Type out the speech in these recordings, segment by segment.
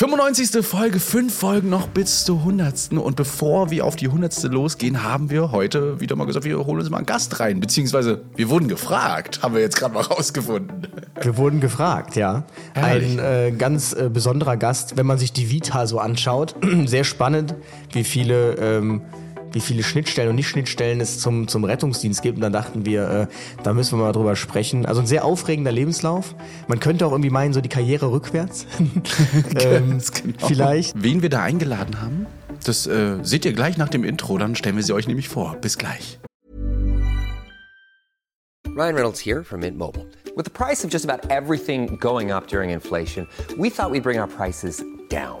95. Folge, fünf Folgen noch bis zur 100. Und bevor wir auf die 100. losgehen, haben wir heute wieder mal gesagt, wir holen uns mal einen Gast rein. Beziehungsweise wir wurden gefragt, haben wir jetzt gerade mal rausgefunden. Wir wurden gefragt, ja. Herrlich. Ein äh, ganz äh, besonderer Gast, wenn man sich die Vita so anschaut. Sehr spannend, wie viele ähm, wie viele Schnittstellen und Nicht-Schnittstellen es zum, zum Rettungsdienst gibt. Und dann dachten wir, äh, da müssen wir mal drüber sprechen. Also ein sehr aufregender Lebenslauf. Man könnte auch irgendwie meinen, so die Karriere rückwärts. ähm, genau. Vielleicht. Wen wir da eingeladen haben, das äh, seht ihr gleich nach dem Intro. Dann stellen wir sie euch nämlich vor. Bis gleich. Ryan Reynolds here from Mint Mobile. With the price of just about everything going up during inflation, we thought we'd bring our prices down.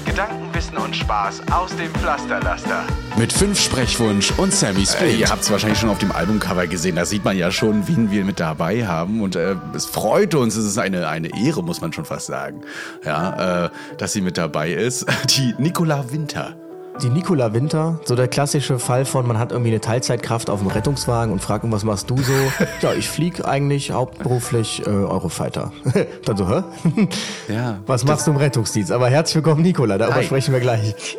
Gedanken, Wissen und Spaß aus dem Pflasterlaster. Mit fünf Sprechwunsch und Sammy Spade. Äh, ihr habt es wahrscheinlich schon auf dem Albumcover gesehen. Da sieht man ja schon, wen wir mit dabei haben. Und äh, es freut uns. Es ist eine, eine Ehre, muss man schon fast sagen, ja, äh, dass sie mit dabei ist. Die Nicola Winter. Die Nicola Winter, so der klassische Fall von, man hat irgendwie eine Teilzeitkraft auf dem Rettungswagen und fragt, was machst du so? ja, ich fliege eigentlich hauptberuflich äh, Eurofighter. Dann so, hä? ja. Was machst du im Rettungsdienst? Aber herzlich willkommen, Nicola, darüber Hi. sprechen wir gleich.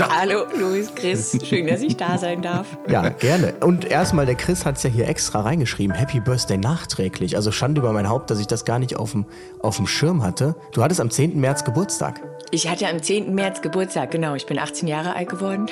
Hallo, Luis, Chris. Schön, dass ich da sein darf. Ja, gerne. Und erstmal, der Chris hat es ja hier extra reingeschrieben. Happy Birthday nachträglich. Also Schande über mein Haupt, dass ich das gar nicht auf dem, auf dem Schirm hatte. Du hattest am 10. März Geburtstag. Ich hatte am 10. März Geburtstag, genau. Ich bin 18 Jahre alt geworden.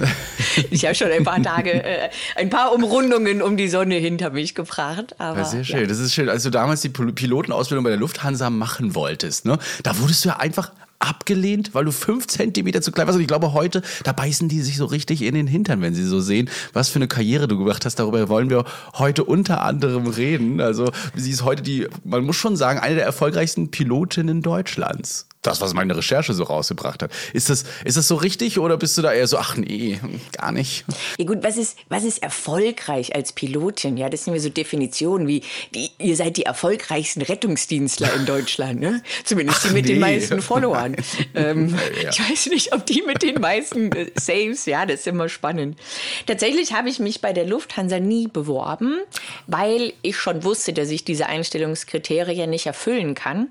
ich habe schon ein paar Tage, äh, ein paar Umrundungen um die Sonne hinter mich gebracht. Aber, ja, sehr schön, ja. das ist schön. Als du damals die Pilotenausbildung bei der Lufthansa machen wolltest, ne, da wurdest du ja einfach abgelehnt, weil du fünf Zentimeter zu klein warst. Und ich glaube, heute, da beißen die sich so richtig in den Hintern, wenn sie so sehen, was für eine Karriere du gemacht hast. Darüber wollen wir heute unter anderem reden. Also, sie ist heute die, man muss schon sagen, eine der erfolgreichsten Pilotinnen Deutschlands das, was meine Recherche so rausgebracht hat. Ist das, ist das so richtig oder bist du da eher so, ach nee, gar nicht? Ja gut, was ist, was ist erfolgreich als Pilotin? Ja, das sind ja so Definitionen wie, die, ihr seid die erfolgreichsten Rettungsdienstler in Deutschland, ne? Zumindest die mit nee. den meisten Followern. ähm, ja. Ich weiß nicht, ob die mit den meisten äh, Saves, ja, das ist immer spannend. Tatsächlich habe ich mich bei der Lufthansa nie beworben, weil ich schon wusste, dass ich diese Einstellungskriterien nicht erfüllen kann.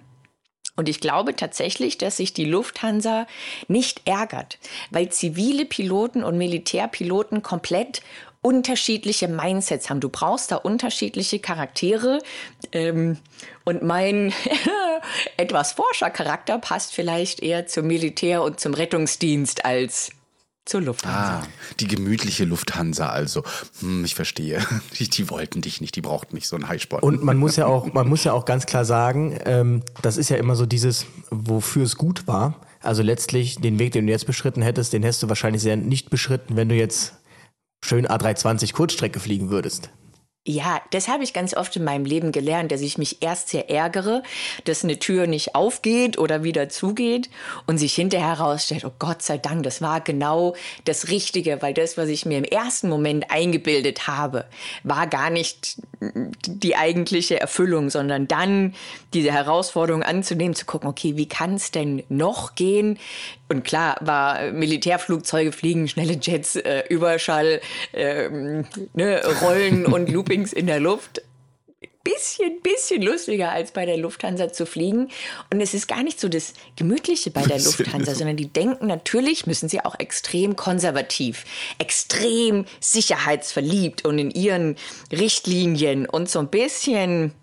Und ich glaube tatsächlich, dass sich die Lufthansa nicht ärgert, weil zivile Piloten und Militärpiloten komplett unterschiedliche Mindsets haben. Du brauchst da unterschiedliche Charaktere. Ähm, und mein etwas Forschercharakter passt vielleicht eher zum Militär und zum Rettungsdienst als zur Lufthansa. Ah, die gemütliche Lufthansa also. Hm, ich verstehe. Die, die, wollten dich nicht, die brauchten nicht so einen Highsport. Und man muss ja auch, man muss ja auch ganz klar sagen, ähm, das ist ja immer so dieses, wofür es gut war. Also letztlich den Weg, den du jetzt beschritten hättest, den hättest du wahrscheinlich sehr nicht beschritten, wenn du jetzt schön A320 Kurzstrecke fliegen würdest. Ja, das habe ich ganz oft in meinem Leben gelernt, dass ich mich erst sehr ärgere, dass eine Tür nicht aufgeht oder wieder zugeht und sich hinterher herausstellt, oh Gott sei Dank, das war genau das Richtige, weil das, was ich mir im ersten Moment eingebildet habe, war gar nicht die eigentliche Erfüllung, sondern dann diese Herausforderung anzunehmen, zu gucken, okay, wie kann es denn noch gehen? Und klar war Militärflugzeuge fliegen, schnelle Jets, äh, Überschall, äh, ne, Rollen und Loopings in der Luft bisschen, bisschen lustiger als bei der Lufthansa zu fliegen. Und es ist gar nicht so das Gemütliche bei der Lufthansa, sondern die denken natürlich, müssen sie auch extrem konservativ, extrem sicherheitsverliebt und in ihren Richtlinien und so ein bisschen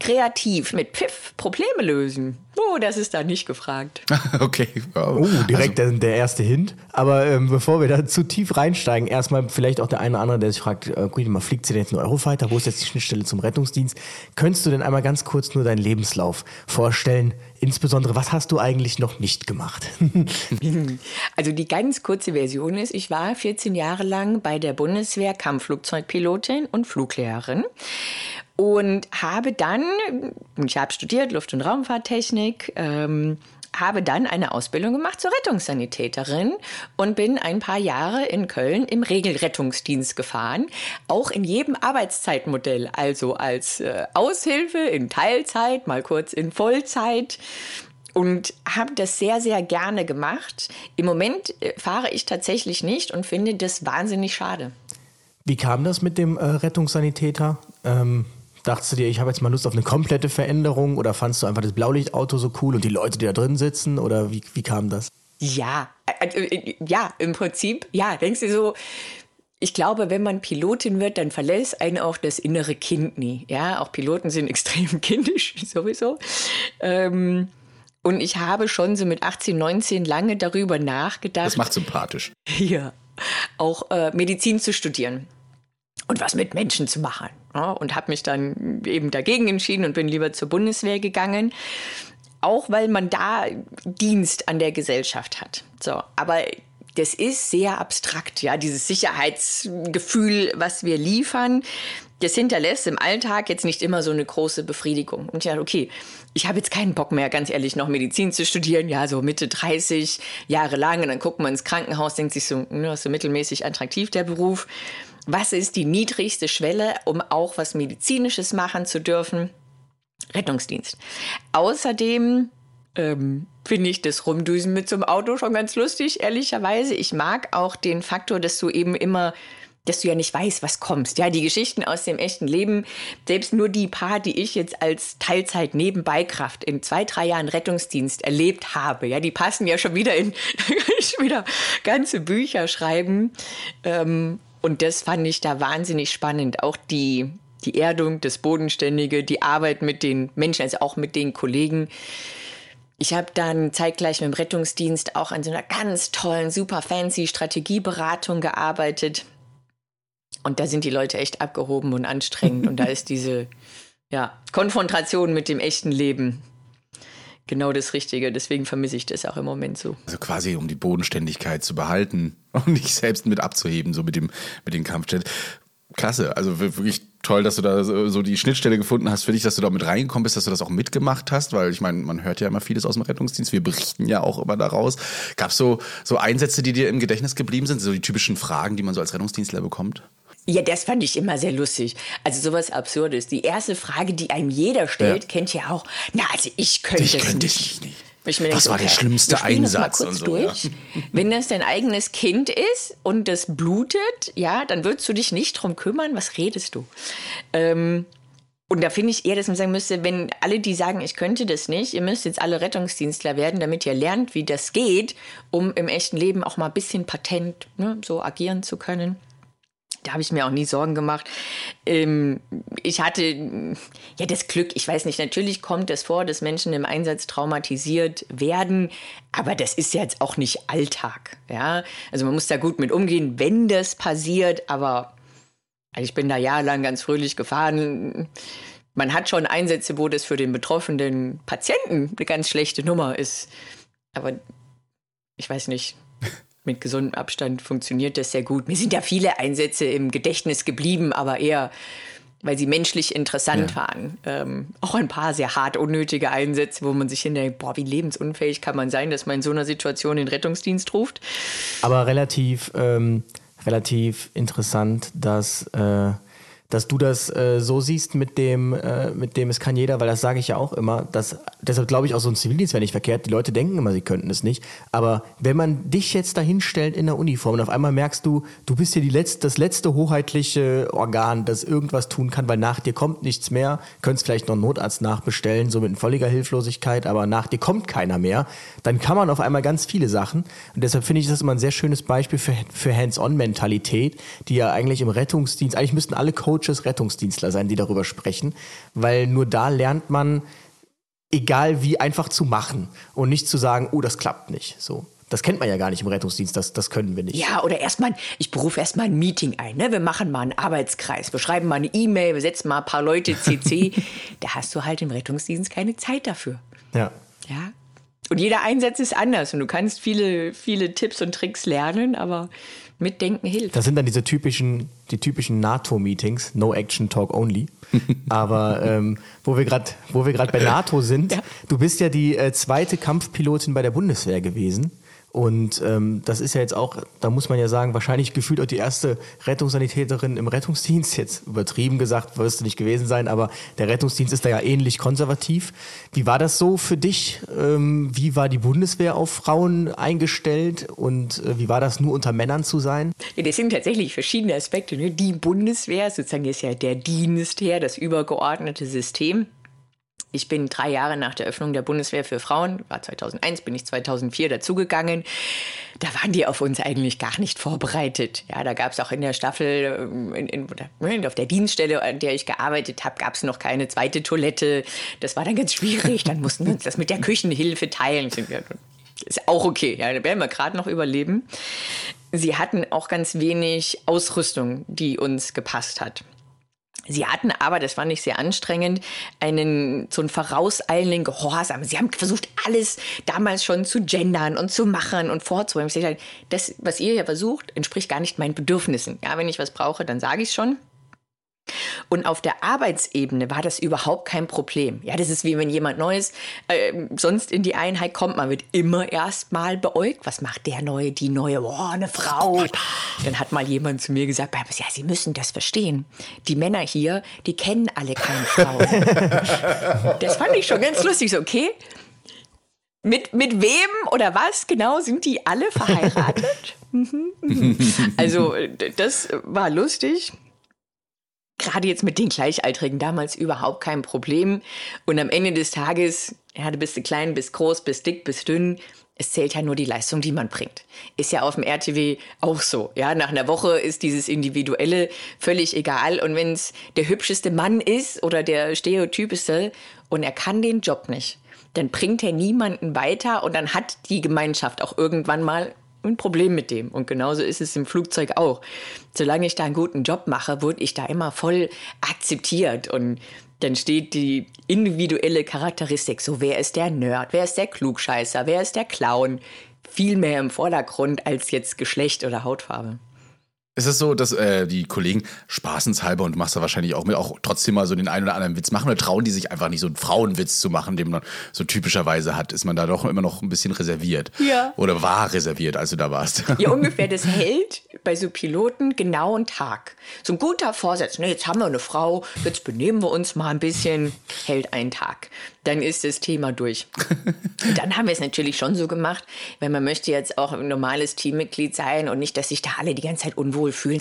kreativ mit Pfiff Probleme lösen. Oh, das ist da nicht gefragt. okay. Wow. Oh, direkt also, der, erste Hint. Aber ähm, bevor wir da zu tief reinsteigen, erstmal vielleicht auch der eine oder andere, der sich fragt, äh, gut, mal fliegt sie denn jetzt ein Eurofighter? Wo ist jetzt die Schnittstelle zum Rettungsdienst? Könntest du denn einmal ganz kurz nur deinen Lebenslauf vorstellen? Insbesondere, was hast du eigentlich noch nicht gemacht? also die ganz kurze Version ist, ich war 14 Jahre lang bei der Bundeswehr Kampfflugzeugpilotin und Fluglehrerin und habe dann, ich habe studiert Luft- und Raumfahrttechnik, ähm, habe dann eine Ausbildung gemacht zur Rettungssanitäterin und bin ein paar Jahre in Köln im Regelrettungsdienst gefahren, auch in jedem Arbeitszeitmodell, also als äh, Aushilfe in Teilzeit, mal kurz in Vollzeit und habe das sehr, sehr gerne gemacht. Im Moment äh, fahre ich tatsächlich nicht und finde das wahnsinnig schade. Wie kam das mit dem äh, Rettungssanitäter? Ähm, dachtest du dir, ich habe jetzt mal Lust auf eine komplette Veränderung oder fandst du einfach das Blaulichtauto so cool und die Leute, die da drin sitzen oder wie, wie kam das? Ja, äh, äh, ja, im Prinzip, ja, denkst du so, ich glaube, wenn man Pilotin wird, dann verlässt einen auch das innere Kind nie. Ja, auch Piloten sind extrem kindisch, sowieso. Ähm, und ich habe schon so mit 18, 19 lange darüber nachgedacht. Das macht sympathisch. Ja, auch äh, Medizin zu studieren und was mit Menschen zu machen. Ja, und habe mich dann eben dagegen entschieden und bin lieber zur Bundeswehr gegangen. Auch weil man da Dienst an der Gesellschaft hat. So, aber das ist sehr abstrakt, ja, dieses Sicherheitsgefühl, was wir liefern, das hinterlässt im Alltag jetzt nicht immer so eine große Befriedigung. Und dachte, okay, ich habe jetzt keinen Bock mehr, ganz ehrlich, noch Medizin zu studieren, ja, so Mitte 30 Jahre lang. Und dann guckt man ins Krankenhaus, denkt sich so, ne, ist so mittelmäßig attraktiv der Beruf. Was ist die niedrigste Schwelle, um auch was Medizinisches machen zu dürfen? Rettungsdienst. Außerdem ähm, finde ich das Rumdüsen mit so einem Auto schon ganz lustig, ehrlicherweise. Ich mag auch den Faktor, dass du eben immer dass du ja nicht weißt, was kommst. Ja, die Geschichten aus dem echten Leben, selbst nur die paar, die ich jetzt als Teilzeit Nebenbeikraft in zwei, drei Jahren Rettungsdienst erlebt habe, ja, die passen ja schon wieder in, schon wieder ganze Bücher schreiben. Ähm, und das fand ich da wahnsinnig spannend. Auch die, die Erdung, das Bodenständige, die Arbeit mit den Menschen, also auch mit den Kollegen. Ich habe dann zeitgleich mit dem Rettungsdienst auch an so einer ganz tollen, super fancy Strategieberatung gearbeitet. Und da sind die Leute echt abgehoben und anstrengend. und da ist diese ja, Konfrontation mit dem echten Leben genau das Richtige. Deswegen vermisse ich das auch im Moment so. Also quasi, um die Bodenständigkeit zu behalten und nicht selbst mit abzuheben, so mit dem, mit dem Kampfjet. Klasse, also wirklich toll, dass du da so die Schnittstelle gefunden hast für dich, dass du da mit reingekommen bist, dass du das auch mitgemacht hast, weil ich meine, man hört ja immer vieles aus dem Rettungsdienst, wir berichten ja auch immer daraus. Gab es so, so Einsätze, die dir im Gedächtnis geblieben sind, so die typischen Fragen, die man so als Rettungsdienstler bekommt? Ja, das fand ich immer sehr lustig. Also sowas Absurdes. Die erste Frage, die einem jeder stellt, ja. kennt ja auch, na, also ich könnte ich es könnte nicht. nicht. Was denke, war okay, der schlimmste Einsatz? und so, durch. Ja. Wenn das dein eigenes Kind ist und das blutet, ja, dann würdest du dich nicht drum kümmern. Was redest du? Ähm, und da finde ich eher, dass man sagen müsste, wenn alle, die sagen, ich könnte das nicht, ihr müsst jetzt alle Rettungsdienstler werden, damit ihr lernt, wie das geht, um im echten Leben auch mal ein bisschen patent ne, so agieren zu können. Da habe ich mir auch nie Sorgen gemacht. Ähm, ich hatte ja das Glück, ich weiß nicht, natürlich kommt es vor, dass Menschen im Einsatz traumatisiert werden, aber das ist jetzt auch nicht Alltag. Ja? Also man muss da gut mit umgehen, wenn das passiert, aber ich bin da jahrelang ganz fröhlich gefahren. Man hat schon Einsätze, wo das für den betroffenen Patienten eine ganz schlechte Nummer ist. Aber ich weiß nicht, mit gesundem Abstand funktioniert das sehr gut. Mir sind ja viele Einsätze im Gedächtnis geblieben, aber eher, weil sie menschlich interessant ja. waren. Ähm, auch ein paar sehr hart unnötige Einsätze, wo man sich hinterher, boah, wie lebensunfähig kann man sein, dass man in so einer Situation den Rettungsdienst ruft. Aber relativ, ähm, relativ interessant, dass äh, dass du das äh, so siehst mit dem, äh, mit dem, es kann jeder, weil das sage ich ja auch immer, dass, deshalb glaube ich auch so ein Zivildienst wäre nicht verkehrt. Die Leute denken immer, sie könnten es nicht. Aber wenn man dich jetzt dahin stellt in der Uniform und auf einmal merkst du, du bist hier die letzte, das letzte hoheitliche Organ, das irgendwas tun kann, weil nach dir kommt nichts mehr, könntest vielleicht noch einen Notarzt nachbestellen, so mit völliger Hilflosigkeit, aber nach dir kommt keiner mehr, dann kann man auf einmal ganz viele Sachen. Und deshalb finde ich das immer ein sehr schönes Beispiel für, für Hands-on-Mentalität, die ja eigentlich im Rettungsdienst, eigentlich müssten alle Coaches Coaches, Rettungsdienstler sein, die darüber sprechen, weil nur da lernt man, egal wie, einfach zu machen und nicht zu sagen, oh, das klappt nicht. So. Das kennt man ja gar nicht im Rettungsdienst, das, das können wir nicht. Ja, oder erstmal, ich berufe erstmal ein Meeting ein. Ne? Wir machen mal einen Arbeitskreis, wir schreiben mal eine E-Mail, wir setzen mal ein paar Leute CC. da hast du halt im Rettungsdienst keine Zeit dafür. Ja. Ja. Und jeder Einsatz ist anders und du kannst viele, viele Tipps und Tricks lernen, aber mitdenken hilft. Das sind dann diese typischen, die typischen NATO-Meetings, No Action Talk Only. Aber ähm, wo wir gerade, wo wir gerade bei NATO sind, ja. du bist ja die äh, zweite Kampfpilotin bei der Bundeswehr gewesen. Und ähm, das ist ja jetzt auch, da muss man ja sagen, wahrscheinlich gefühlt auch die erste Rettungssanitäterin im Rettungsdienst. Jetzt übertrieben gesagt, wirst du nicht gewesen sein, aber der Rettungsdienst ist da ja ähnlich konservativ. Wie war das so für dich? Ähm, wie war die Bundeswehr auf Frauen eingestellt und äh, wie war das nur unter Männern zu sein? Ja, das sind tatsächlich verschiedene Aspekte. Ne? Die Bundeswehr sozusagen ist ja der Dienst her, das übergeordnete System. Ich bin drei Jahre nach der Öffnung der Bundeswehr für Frauen, war 2001, bin ich 2004 dazugegangen. Da waren die auf uns eigentlich gar nicht vorbereitet. Ja, da gab es auch in der Staffel, ähm, in, in, ne, auf der Dienststelle, an der ich gearbeitet habe, gab es noch keine zweite Toilette. Das war dann ganz schwierig. Dann mussten wir uns das mit der Küchenhilfe teilen. Ist auch okay, ja, da werden wir gerade noch überleben. Sie hatten auch ganz wenig Ausrüstung, die uns gepasst hat. Sie hatten aber, das fand ich sehr anstrengend, einen so einen vorauseilenden Gehorsam. Sie haben versucht, alles damals schon zu gendern und zu machen und vorzuheben. Das, was ihr hier versucht, entspricht gar nicht meinen Bedürfnissen. Ja, wenn ich was brauche, dann sage ich es schon. Und auf der Arbeitsebene war das überhaupt kein Problem. Ja, das ist wie wenn jemand Neues äh, sonst in die Einheit kommt. Man wird immer erst mal beäugt. Was macht der Neue, die Neue? Boah, eine Frau. Dann hat mal jemand zu mir gesagt, ja, Sie müssen das verstehen. Die Männer hier, die kennen alle keine Frauen. das fand ich schon ganz lustig. So, okay, mit, mit wem oder was genau sind die alle verheiratet? Mhm, mhm. also, das war lustig gerade jetzt mit den Gleichaltrigen damals überhaupt kein Problem. Und am Ende des Tages, ja, du bist klein, bist groß, bist dick, bist dünn. Es zählt ja nur die Leistung, die man bringt. Ist ja auf dem RTW auch so. Ja, nach einer Woche ist dieses Individuelle völlig egal. Und wenn es der hübscheste Mann ist oder der stereotypischste und er kann den Job nicht, dann bringt er niemanden weiter und dann hat die Gemeinschaft auch irgendwann mal ein Problem mit dem. Und genauso ist es im Flugzeug auch. Solange ich da einen guten Job mache, wurde ich da immer voll akzeptiert. Und dann steht die individuelle Charakteristik, so wer ist der Nerd, wer ist der Klugscheißer, wer ist der Clown, viel mehr im Vordergrund als jetzt Geschlecht oder Hautfarbe. Ist es so, dass äh, die Kollegen spaßenshalber und machst da wahrscheinlich auch mit auch trotzdem mal so den einen oder anderen Witz machen oder trauen die sich einfach nicht so einen Frauenwitz zu machen, den man so typischerweise hat? Ist man da doch immer noch ein bisschen reserviert? Ja. Oder war reserviert, als du da warst? Ja, ungefähr. Das hält bei so Piloten genau einen Tag. So ein guter Vorsatz. Ne, jetzt haben wir eine Frau, jetzt benehmen wir uns mal ein bisschen, hält einen Tag dann ist das Thema durch. und dann haben wir es natürlich schon so gemacht, wenn man möchte jetzt auch ein normales Teammitglied sein und nicht, dass sich da alle die ganze Zeit unwohl fühlen,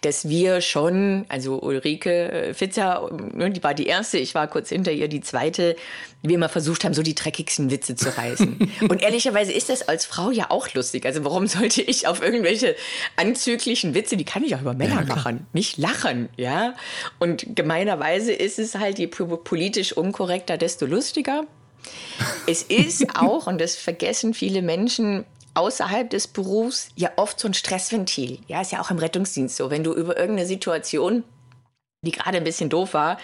dass wir schon, also Ulrike äh, Fitzer, ne, die war die erste, ich war kurz hinter ihr die zweite, wir immer versucht haben, so die dreckigsten Witze zu reißen. und ehrlicherweise ist das als Frau ja auch lustig. Also warum sollte ich auf irgendwelche anzüglichen Witze, die kann ich auch über Männer ja, machen, nicht lachen, ja? Und gemeinerweise ist es halt, je politisch unkorrekter, desto lustiger. Es ist auch, und das vergessen viele Menschen, außerhalb des Berufs ja oft so ein Stressventil. Ja, ist ja auch im Rettungsdienst so. Wenn du über irgendeine Situation die gerade ein bisschen doof war,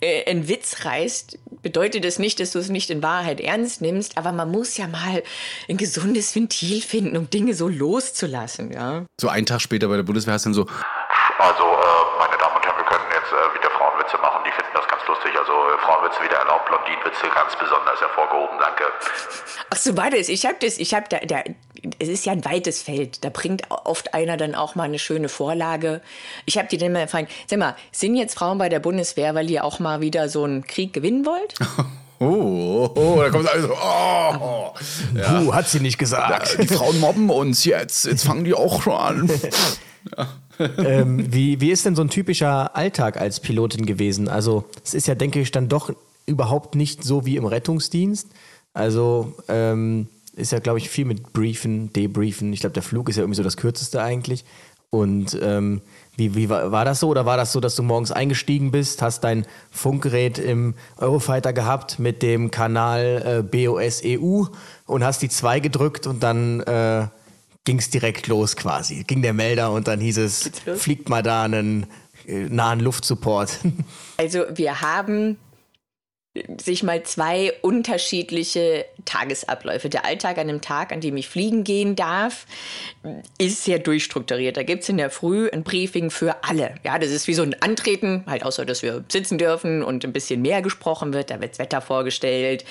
äh, einen Witz reißt, bedeutet das nicht, dass du es nicht in Wahrheit ernst nimmst, aber man muss ja mal ein gesundes Ventil finden, um Dinge so loszulassen, ja. So einen Tag später bei der Bundeswehr hast du dann so, also äh, meine Damen und Herren, wir können jetzt äh, wieder Frauenwitze machen, die finden ganz lustig, also äh, Frauenwitze wieder erlaubt, Blondinenwitze ganz besonders hervorgehoben, danke. Ach so, warte, ich habe das, ich habe da, da, es ist ja ein weites Feld. Da bringt oft einer dann auch mal eine schöne Vorlage. Ich habe die dann mal gefragt, sag mal, sind jetzt Frauen bei der Bundeswehr, weil ihr auch mal wieder so einen Krieg gewinnen wollt? Oh, oh, oh, da kommt also, oh, oh. Ja. Puh, hat sie nicht gesagt. Die Frauen mobben uns jetzt, jetzt fangen die auch schon an. Ja. ähm, wie, wie ist denn so ein typischer Alltag als Pilotin gewesen? Also es ist ja, denke ich, dann doch überhaupt nicht so wie im Rettungsdienst. Also ähm, ist ja, glaube ich, viel mit Briefen, Debriefen. Ich glaube, der Flug ist ja irgendwie so das kürzeste eigentlich. Und ähm, wie, wie war, war, das so? Oder war das so, dass du morgens eingestiegen bist, hast dein Funkgerät im Eurofighter gehabt mit dem Kanal äh, BOS EU und hast die 2 gedrückt und dann äh, ging es direkt los quasi. Ging der Melder und dann hieß es, fliegt mal da einen äh, nahen Luftsupport. Also wir haben sich mal zwei unterschiedliche Tagesabläufe. Der Alltag an dem Tag, an dem ich fliegen gehen darf, ist sehr durchstrukturiert. Da gibt es in der Früh ein Briefing für alle. Ja, das ist wie so ein Antreten, halt außer, dass wir sitzen dürfen und ein bisschen mehr gesprochen wird. Da wird das Wetter vorgestellt,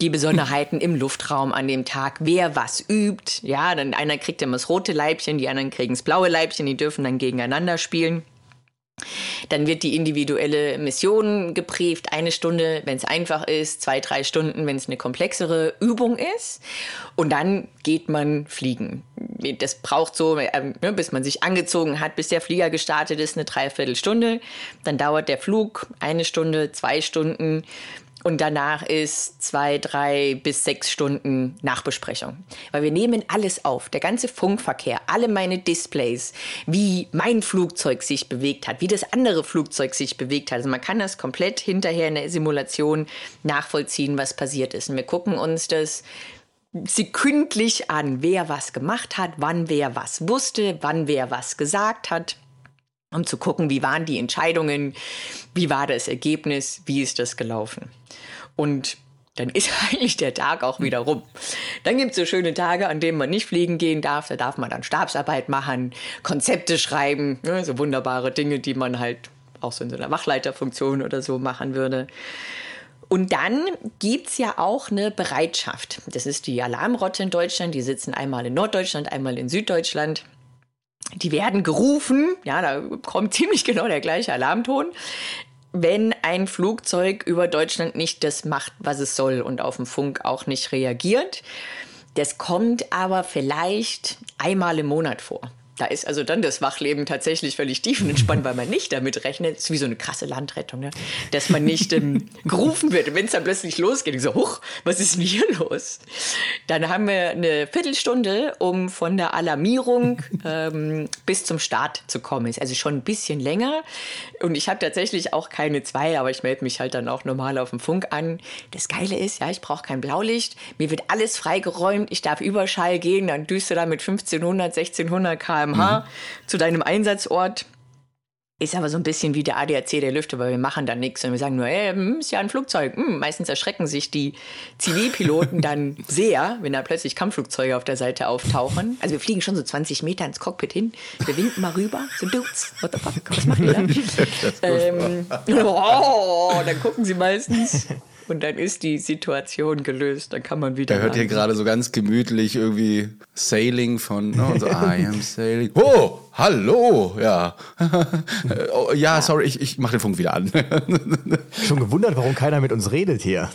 die Besonderheiten im Luftraum an dem Tag, wer was übt. Ja, dann einer kriegt immer das rote Leibchen, die anderen kriegen das blaue Leibchen, die dürfen dann gegeneinander spielen. Dann wird die individuelle Mission gebrieft, eine Stunde, wenn es einfach ist, zwei, drei Stunden, wenn es eine komplexere Übung ist. Und dann geht man fliegen. Das braucht so, äh, bis man sich angezogen hat, bis der Flieger gestartet ist, eine Dreiviertelstunde. Dann dauert der Flug eine Stunde, zwei Stunden. Und danach ist zwei, drei bis sechs Stunden Nachbesprechung. Weil wir nehmen alles auf, der ganze Funkverkehr, alle meine Displays, wie mein Flugzeug sich bewegt hat, wie das andere Flugzeug sich bewegt hat. Also man kann das komplett hinterher in der Simulation nachvollziehen, was passiert ist. Und wir gucken uns das sekündlich an, wer was gemacht hat, wann wer was wusste, wann wer was gesagt hat um zu gucken, wie waren die Entscheidungen, wie war das Ergebnis, wie ist das gelaufen. Und dann ist eigentlich der Tag auch wieder rum. Dann gibt es so schöne Tage, an denen man nicht fliegen gehen darf. Da darf man dann Stabsarbeit machen, Konzepte schreiben, ne, so wunderbare Dinge, die man halt auch so in so einer Wachleiterfunktion oder so machen würde. Und dann gibt es ja auch eine Bereitschaft. Das ist die Alarmrotte in Deutschland. Die sitzen einmal in Norddeutschland, einmal in Süddeutschland. Die werden gerufen, ja, da kommt ziemlich genau der gleiche Alarmton wenn ein Flugzeug über Deutschland nicht das macht, was es soll und auf dem Funk auch nicht reagiert. Das kommt aber vielleicht einmal im Monat vor. Da ist also dann das Wachleben tatsächlich völlig tiefenentspannt, weil man nicht damit rechnet, das ist wie so eine krasse Landrettung, ne? dass man nicht ähm, gerufen wird. Wenn es dann plötzlich losgeht, ich so, huch, was ist denn hier los? Dann haben wir eine Viertelstunde, um von der Alarmierung ähm, bis zum Start zu kommen. Ist also schon ein bisschen länger. Und ich habe tatsächlich auch keine zwei, aber ich melde mich halt dann auch normal auf dem Funk an. Das Geile ist, ja, ich brauche kein Blaulicht. Mir wird alles freigeräumt. Ich darf Überschall gehen, dann düste da mit 1500, 1600 km km/h mhm. zu deinem Einsatzort. Ist aber so ein bisschen wie der ADAC der Lüfte, weil wir machen dann nichts und wir sagen nur, ey, hm, ist ja ein Flugzeug. Hm, meistens erschrecken sich die Zivilpiloten dann sehr, wenn da plötzlich Kampfflugzeuge auf der Seite auftauchen. Also wir fliegen schon so 20 Meter ins Cockpit hin, wir winken mal rüber, so Dudes, what the fuck, was macht ihr da? ähm, oh, dann gucken sie meistens und dann ist die Situation gelöst. Dann kann man wieder. Da hört hier gerade so ganz gemütlich irgendwie Sailing von. Ne, so, I am sailing. Oh, hallo, ja. oh, ja, sorry, ich, ich mache den Funk wieder an. Schon gewundert, warum keiner mit uns redet hier.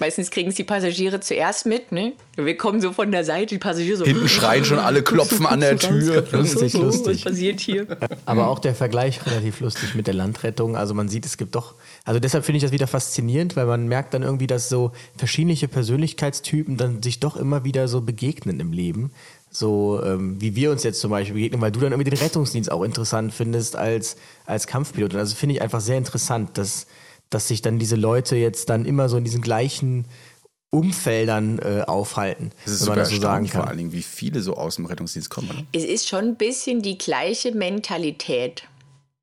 Meistens kriegen es die Passagiere zuerst mit, ne? Wir kommen so von der Seite, die Passagiere so. Hinten schreien schon alle, klopfen an der Tür. Lustig, lustig. Was passiert hier? Aber auch der Vergleich relativ lustig mit der Landrettung. Also man sieht, es gibt doch. Also deshalb finde ich das wieder faszinierend, weil man merkt dann irgendwie, dass so verschiedene Persönlichkeitstypen dann sich doch immer wieder so begegnen im Leben so ähm, wie wir uns jetzt zum Beispiel begegnen, weil du dann irgendwie den Rettungsdienst auch interessant findest als, als Kampfpilot. Und also finde ich einfach sehr interessant, dass, dass sich dann diese Leute jetzt dann immer so in diesen gleichen Umfeldern äh, aufhalten. Das ist wenn man das so sagen kann. vor allen Dingen, wie viele so aus dem Rettungsdienst kommen. Oder? Es ist schon ein bisschen die gleiche Mentalität.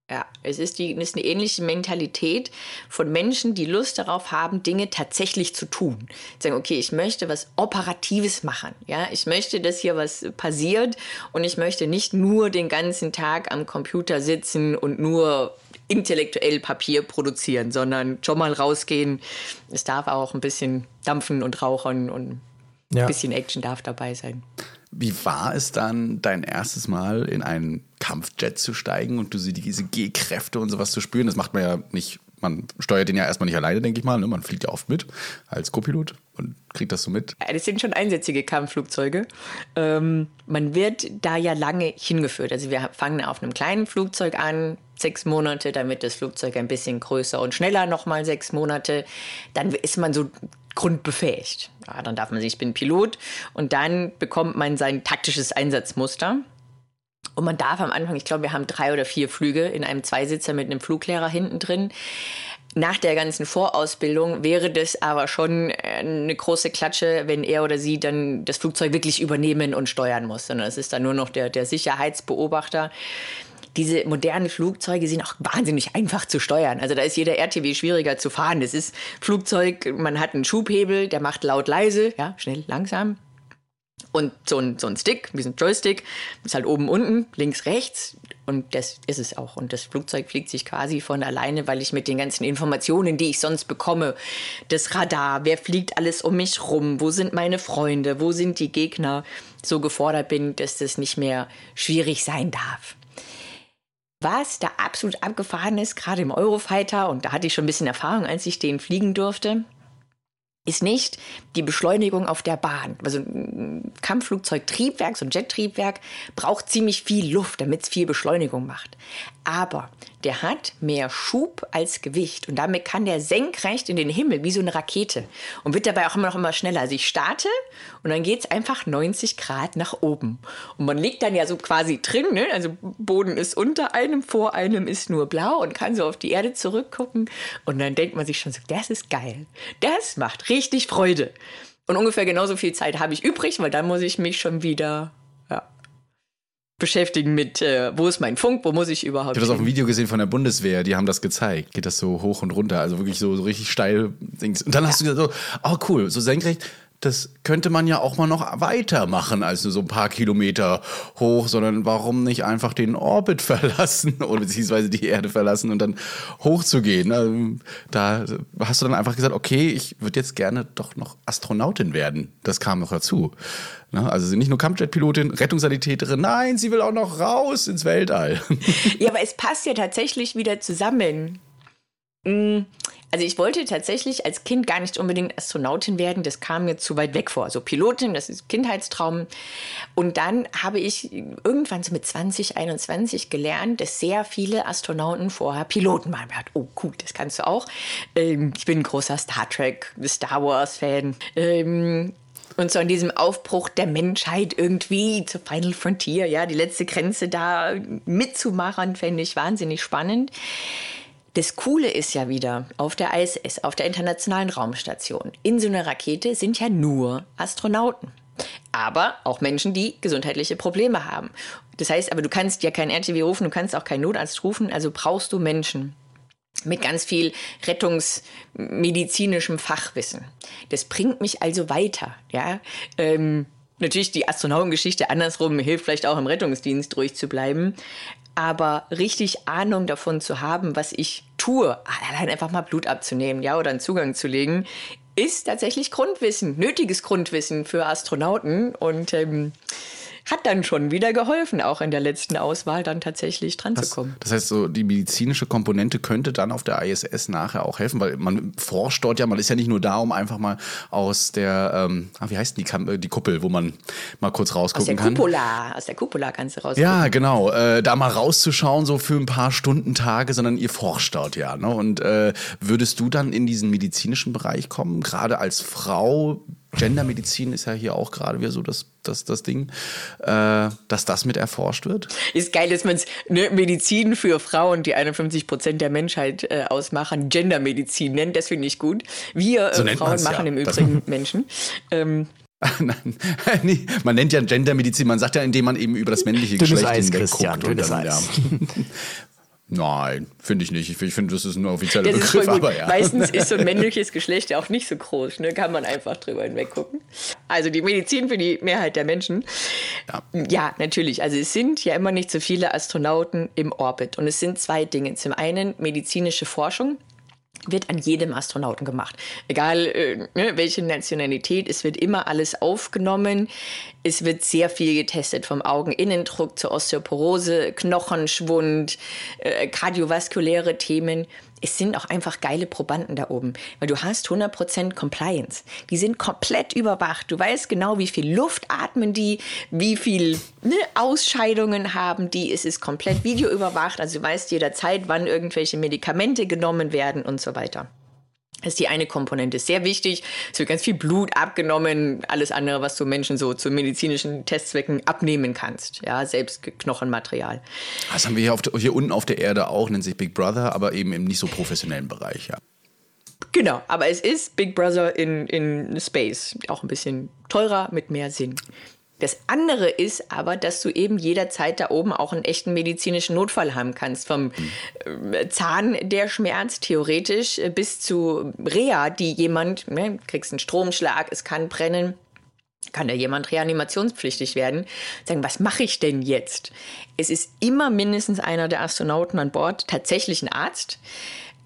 Ja, es ist, die, es ist eine ähnliche Mentalität von Menschen, die Lust darauf haben, Dinge tatsächlich zu tun. Sagen, okay, ich möchte was Operatives machen. Ja, ich möchte, dass hier was passiert und ich möchte nicht nur den ganzen Tag am Computer sitzen und nur intellektuell Papier produzieren, sondern schon mal rausgehen. Es darf auch ein bisschen dampfen und rauchen und ja. ein bisschen Action darf dabei sein. Wie war es dann, dein erstes Mal in einen Kampfjet zu steigen und du diese G-Kräfte und sowas zu spüren? Das macht man ja nicht, man steuert den ja erstmal nicht alleine, denke ich mal. Ne? Man fliegt ja oft mit als Co-Pilot und kriegt das so mit. Das sind schon einsätzige Kampfflugzeuge. Ähm, man wird da ja lange hingeführt. Also wir fangen auf einem kleinen Flugzeug an, sechs Monate, wird das Flugzeug ein bisschen größer und schneller, nochmal sechs Monate. Dann ist man so grundbefähigt. Ja, dann darf man sich, ich bin Pilot und dann bekommt man sein taktisches Einsatzmuster. Und man darf am Anfang, ich glaube, wir haben drei oder vier Flüge in einem Zweisitzer mit einem Fluglehrer hinten drin. Nach der ganzen Vorausbildung wäre das aber schon eine große Klatsche, wenn er oder sie dann das Flugzeug wirklich übernehmen und steuern muss. Sondern es ist dann nur noch der, der Sicherheitsbeobachter diese modernen Flugzeuge sind auch wahnsinnig einfach zu steuern. Also da ist jeder RTW schwieriger zu fahren. Das ist Flugzeug, man hat einen Schubhebel, der macht laut leise, ja, schnell, langsam. Und so ein, so ein Stick, diesen Joystick, ist halt oben, unten, links, rechts. Und das ist es auch. Und das Flugzeug fliegt sich quasi von alleine, weil ich mit den ganzen Informationen, die ich sonst bekomme, das Radar, wer fliegt alles um mich rum, wo sind meine Freunde, wo sind die Gegner, so gefordert bin, dass das nicht mehr schwierig sein darf. Was da absolut abgefahren ist, gerade im Eurofighter, und da hatte ich schon ein bisschen Erfahrung, als ich den fliegen durfte, ist nicht die Beschleunigung auf der Bahn. Also ein Kampfflugzeugtriebwerk, so ein Jettriebwerk, braucht ziemlich viel Luft, damit es viel Beschleunigung macht. Aber der hat mehr Schub als Gewicht und damit kann der senkrecht in den Himmel wie so eine Rakete und wird dabei auch immer noch immer schneller. Also ich starte und dann geht es einfach 90 Grad nach oben. Und man liegt dann ja so quasi drin, ne? also Boden ist unter einem, vor einem ist nur blau und kann so auf die Erde zurückgucken und dann denkt man sich schon so, das ist geil. Das macht richtig Freude. Und ungefähr genauso viel Zeit habe ich übrig, weil dann muss ich mich schon wieder beschäftigen mit, äh, wo ist mein Funk, wo muss ich überhaupt. Ich habe das auf dem Video gesehen von der Bundeswehr, die haben das gezeigt. Geht das so hoch und runter, also wirklich so, so richtig steil. Und dann hast du gesagt, so, oh cool, so senkrecht das könnte man ja auch mal noch weitermachen als nur so ein paar Kilometer hoch, sondern warum nicht einfach den Orbit verlassen oder beziehungsweise die Erde verlassen und dann hochzugehen? Ne? Da hast du dann einfach gesagt, okay, ich würde jetzt gerne doch noch Astronautin werden. Das kam noch dazu. Ne? Also nicht nur Kampfjet-Pilotin, Rettungssanitäterin, nein, sie will auch noch raus ins Weltall. Ja, aber es passt ja tatsächlich wieder zusammen. Mm, also ich wollte tatsächlich als Kind gar nicht unbedingt Astronautin werden, das kam mir zu weit weg vor. Also Pilotin, das ist Kindheitstraum. Und dann habe ich irgendwann so mit 20, 21 gelernt, dass sehr viele Astronauten vorher Piloten waren. Oh cool, das kannst du auch. Ähm, ich bin ein großer Star Trek, Star Wars Fan. Ähm, und so an diesem Aufbruch der Menschheit irgendwie zur Final Frontier, ja, die letzte Grenze da mitzumachen, fände ich wahnsinnig spannend. Das Coole ist ja wieder, auf der ISS, auf der Internationalen Raumstation, in so einer Rakete sind ja nur Astronauten. Aber auch Menschen, die gesundheitliche Probleme haben. Das heißt aber, du kannst ja kein RTW rufen, du kannst auch keinen Notarzt rufen, also brauchst du Menschen mit ganz viel rettungsmedizinischem Fachwissen. Das bringt mich also weiter, ja. Ähm, natürlich die Astronautengeschichte andersrum hilft vielleicht auch im Rettungsdienst ruhig zu bleiben aber richtig Ahnung davon zu haben, was ich tue, allein einfach mal Blut abzunehmen, ja, oder einen Zugang zu legen, ist tatsächlich Grundwissen, nötiges Grundwissen für Astronauten. Und ähm, hat dann schon wieder geholfen, auch in der letzten Auswahl dann tatsächlich dran das, zu kommen. Das heißt, so die medizinische Komponente könnte dann auf der ISS nachher auch helfen, weil man forscht dort ja, man ist ja nicht nur da, um einfach mal aus der, ähm, ah, wie heißt die, äh, die Kuppel, wo man mal kurz rausgucken kann. Aus der Cupola, aus der Cupola kannst du rausgucken. Ja, genau, äh, da mal rauszuschauen, so für ein paar Stunden, Tage, sondern ihr forscht dort ja. Ne? Und äh, würdest du dann in diesen medizinischen Bereich kommen, gerade als Frau? Gendermedizin ist ja hier auch gerade wieder so das, das, das Ding, äh, dass das mit erforscht wird. Ist geil, dass man es ne, Medizin für Frauen, die 51 Prozent der Menschheit äh, ausmachen, Gendermedizin nennt. Das finde ich gut. Wir äh, so Frauen machen ja. im Übrigen Menschen. Ähm, Nein, man nennt ja Gendermedizin, man sagt ja, indem man eben über das männliche dünnes Geschlecht Eis, Christian, dünnes dann, Eis. Ja. Nein, finde ich nicht. Ich finde, das ist ein offizieller das Begriff. Aber ja. Meistens ist so ein männliches Geschlecht ja auch nicht so groß. Ne? Kann man einfach drüber hinweg gucken. Also die Medizin für die Mehrheit der Menschen. Ja. ja, natürlich. Also es sind ja immer nicht so viele Astronauten im Orbit. Und es sind zwei Dinge. Zum einen medizinische Forschung wird an jedem Astronauten gemacht. Egal äh, ne, welche Nationalität, es wird immer alles aufgenommen. Es wird sehr viel getestet, vom Augeninnendruck zur Osteoporose, Knochenschwund, äh, kardiovaskuläre Themen es sind auch einfach geile Probanden da oben, weil du hast 100% Compliance. Die sind komplett überwacht. Du weißt genau, wie viel Luft atmen die, wie viel ne, Ausscheidungen haben die. Es ist komplett videoüberwacht, also du weißt jederzeit, wann irgendwelche Medikamente genommen werden und so weiter. Das ist die eine Komponente. Sehr wichtig. Es wird ganz viel Blut abgenommen. Alles andere, was du Menschen so zu medizinischen Testzwecken abnehmen kannst. Ja, selbst Knochenmaterial. Das haben wir hier, auf hier unten auf der Erde auch, nennt sich Big Brother, aber eben im nicht so professionellen Bereich, ja. Genau, aber es ist Big Brother in, in Space. Auch ein bisschen teurer, mit mehr Sinn. Das andere ist aber, dass du eben jederzeit da oben auch einen echten medizinischen Notfall haben kannst. Vom äh, Zahn, der schmerzt, theoretisch, äh, bis zu Reha, die jemand, ne, kriegst einen Stromschlag, es kann brennen kann da jemand reanimationspflichtig werden, sagen, was mache ich denn jetzt? Es ist immer mindestens einer der Astronauten an Bord tatsächlich ein Arzt,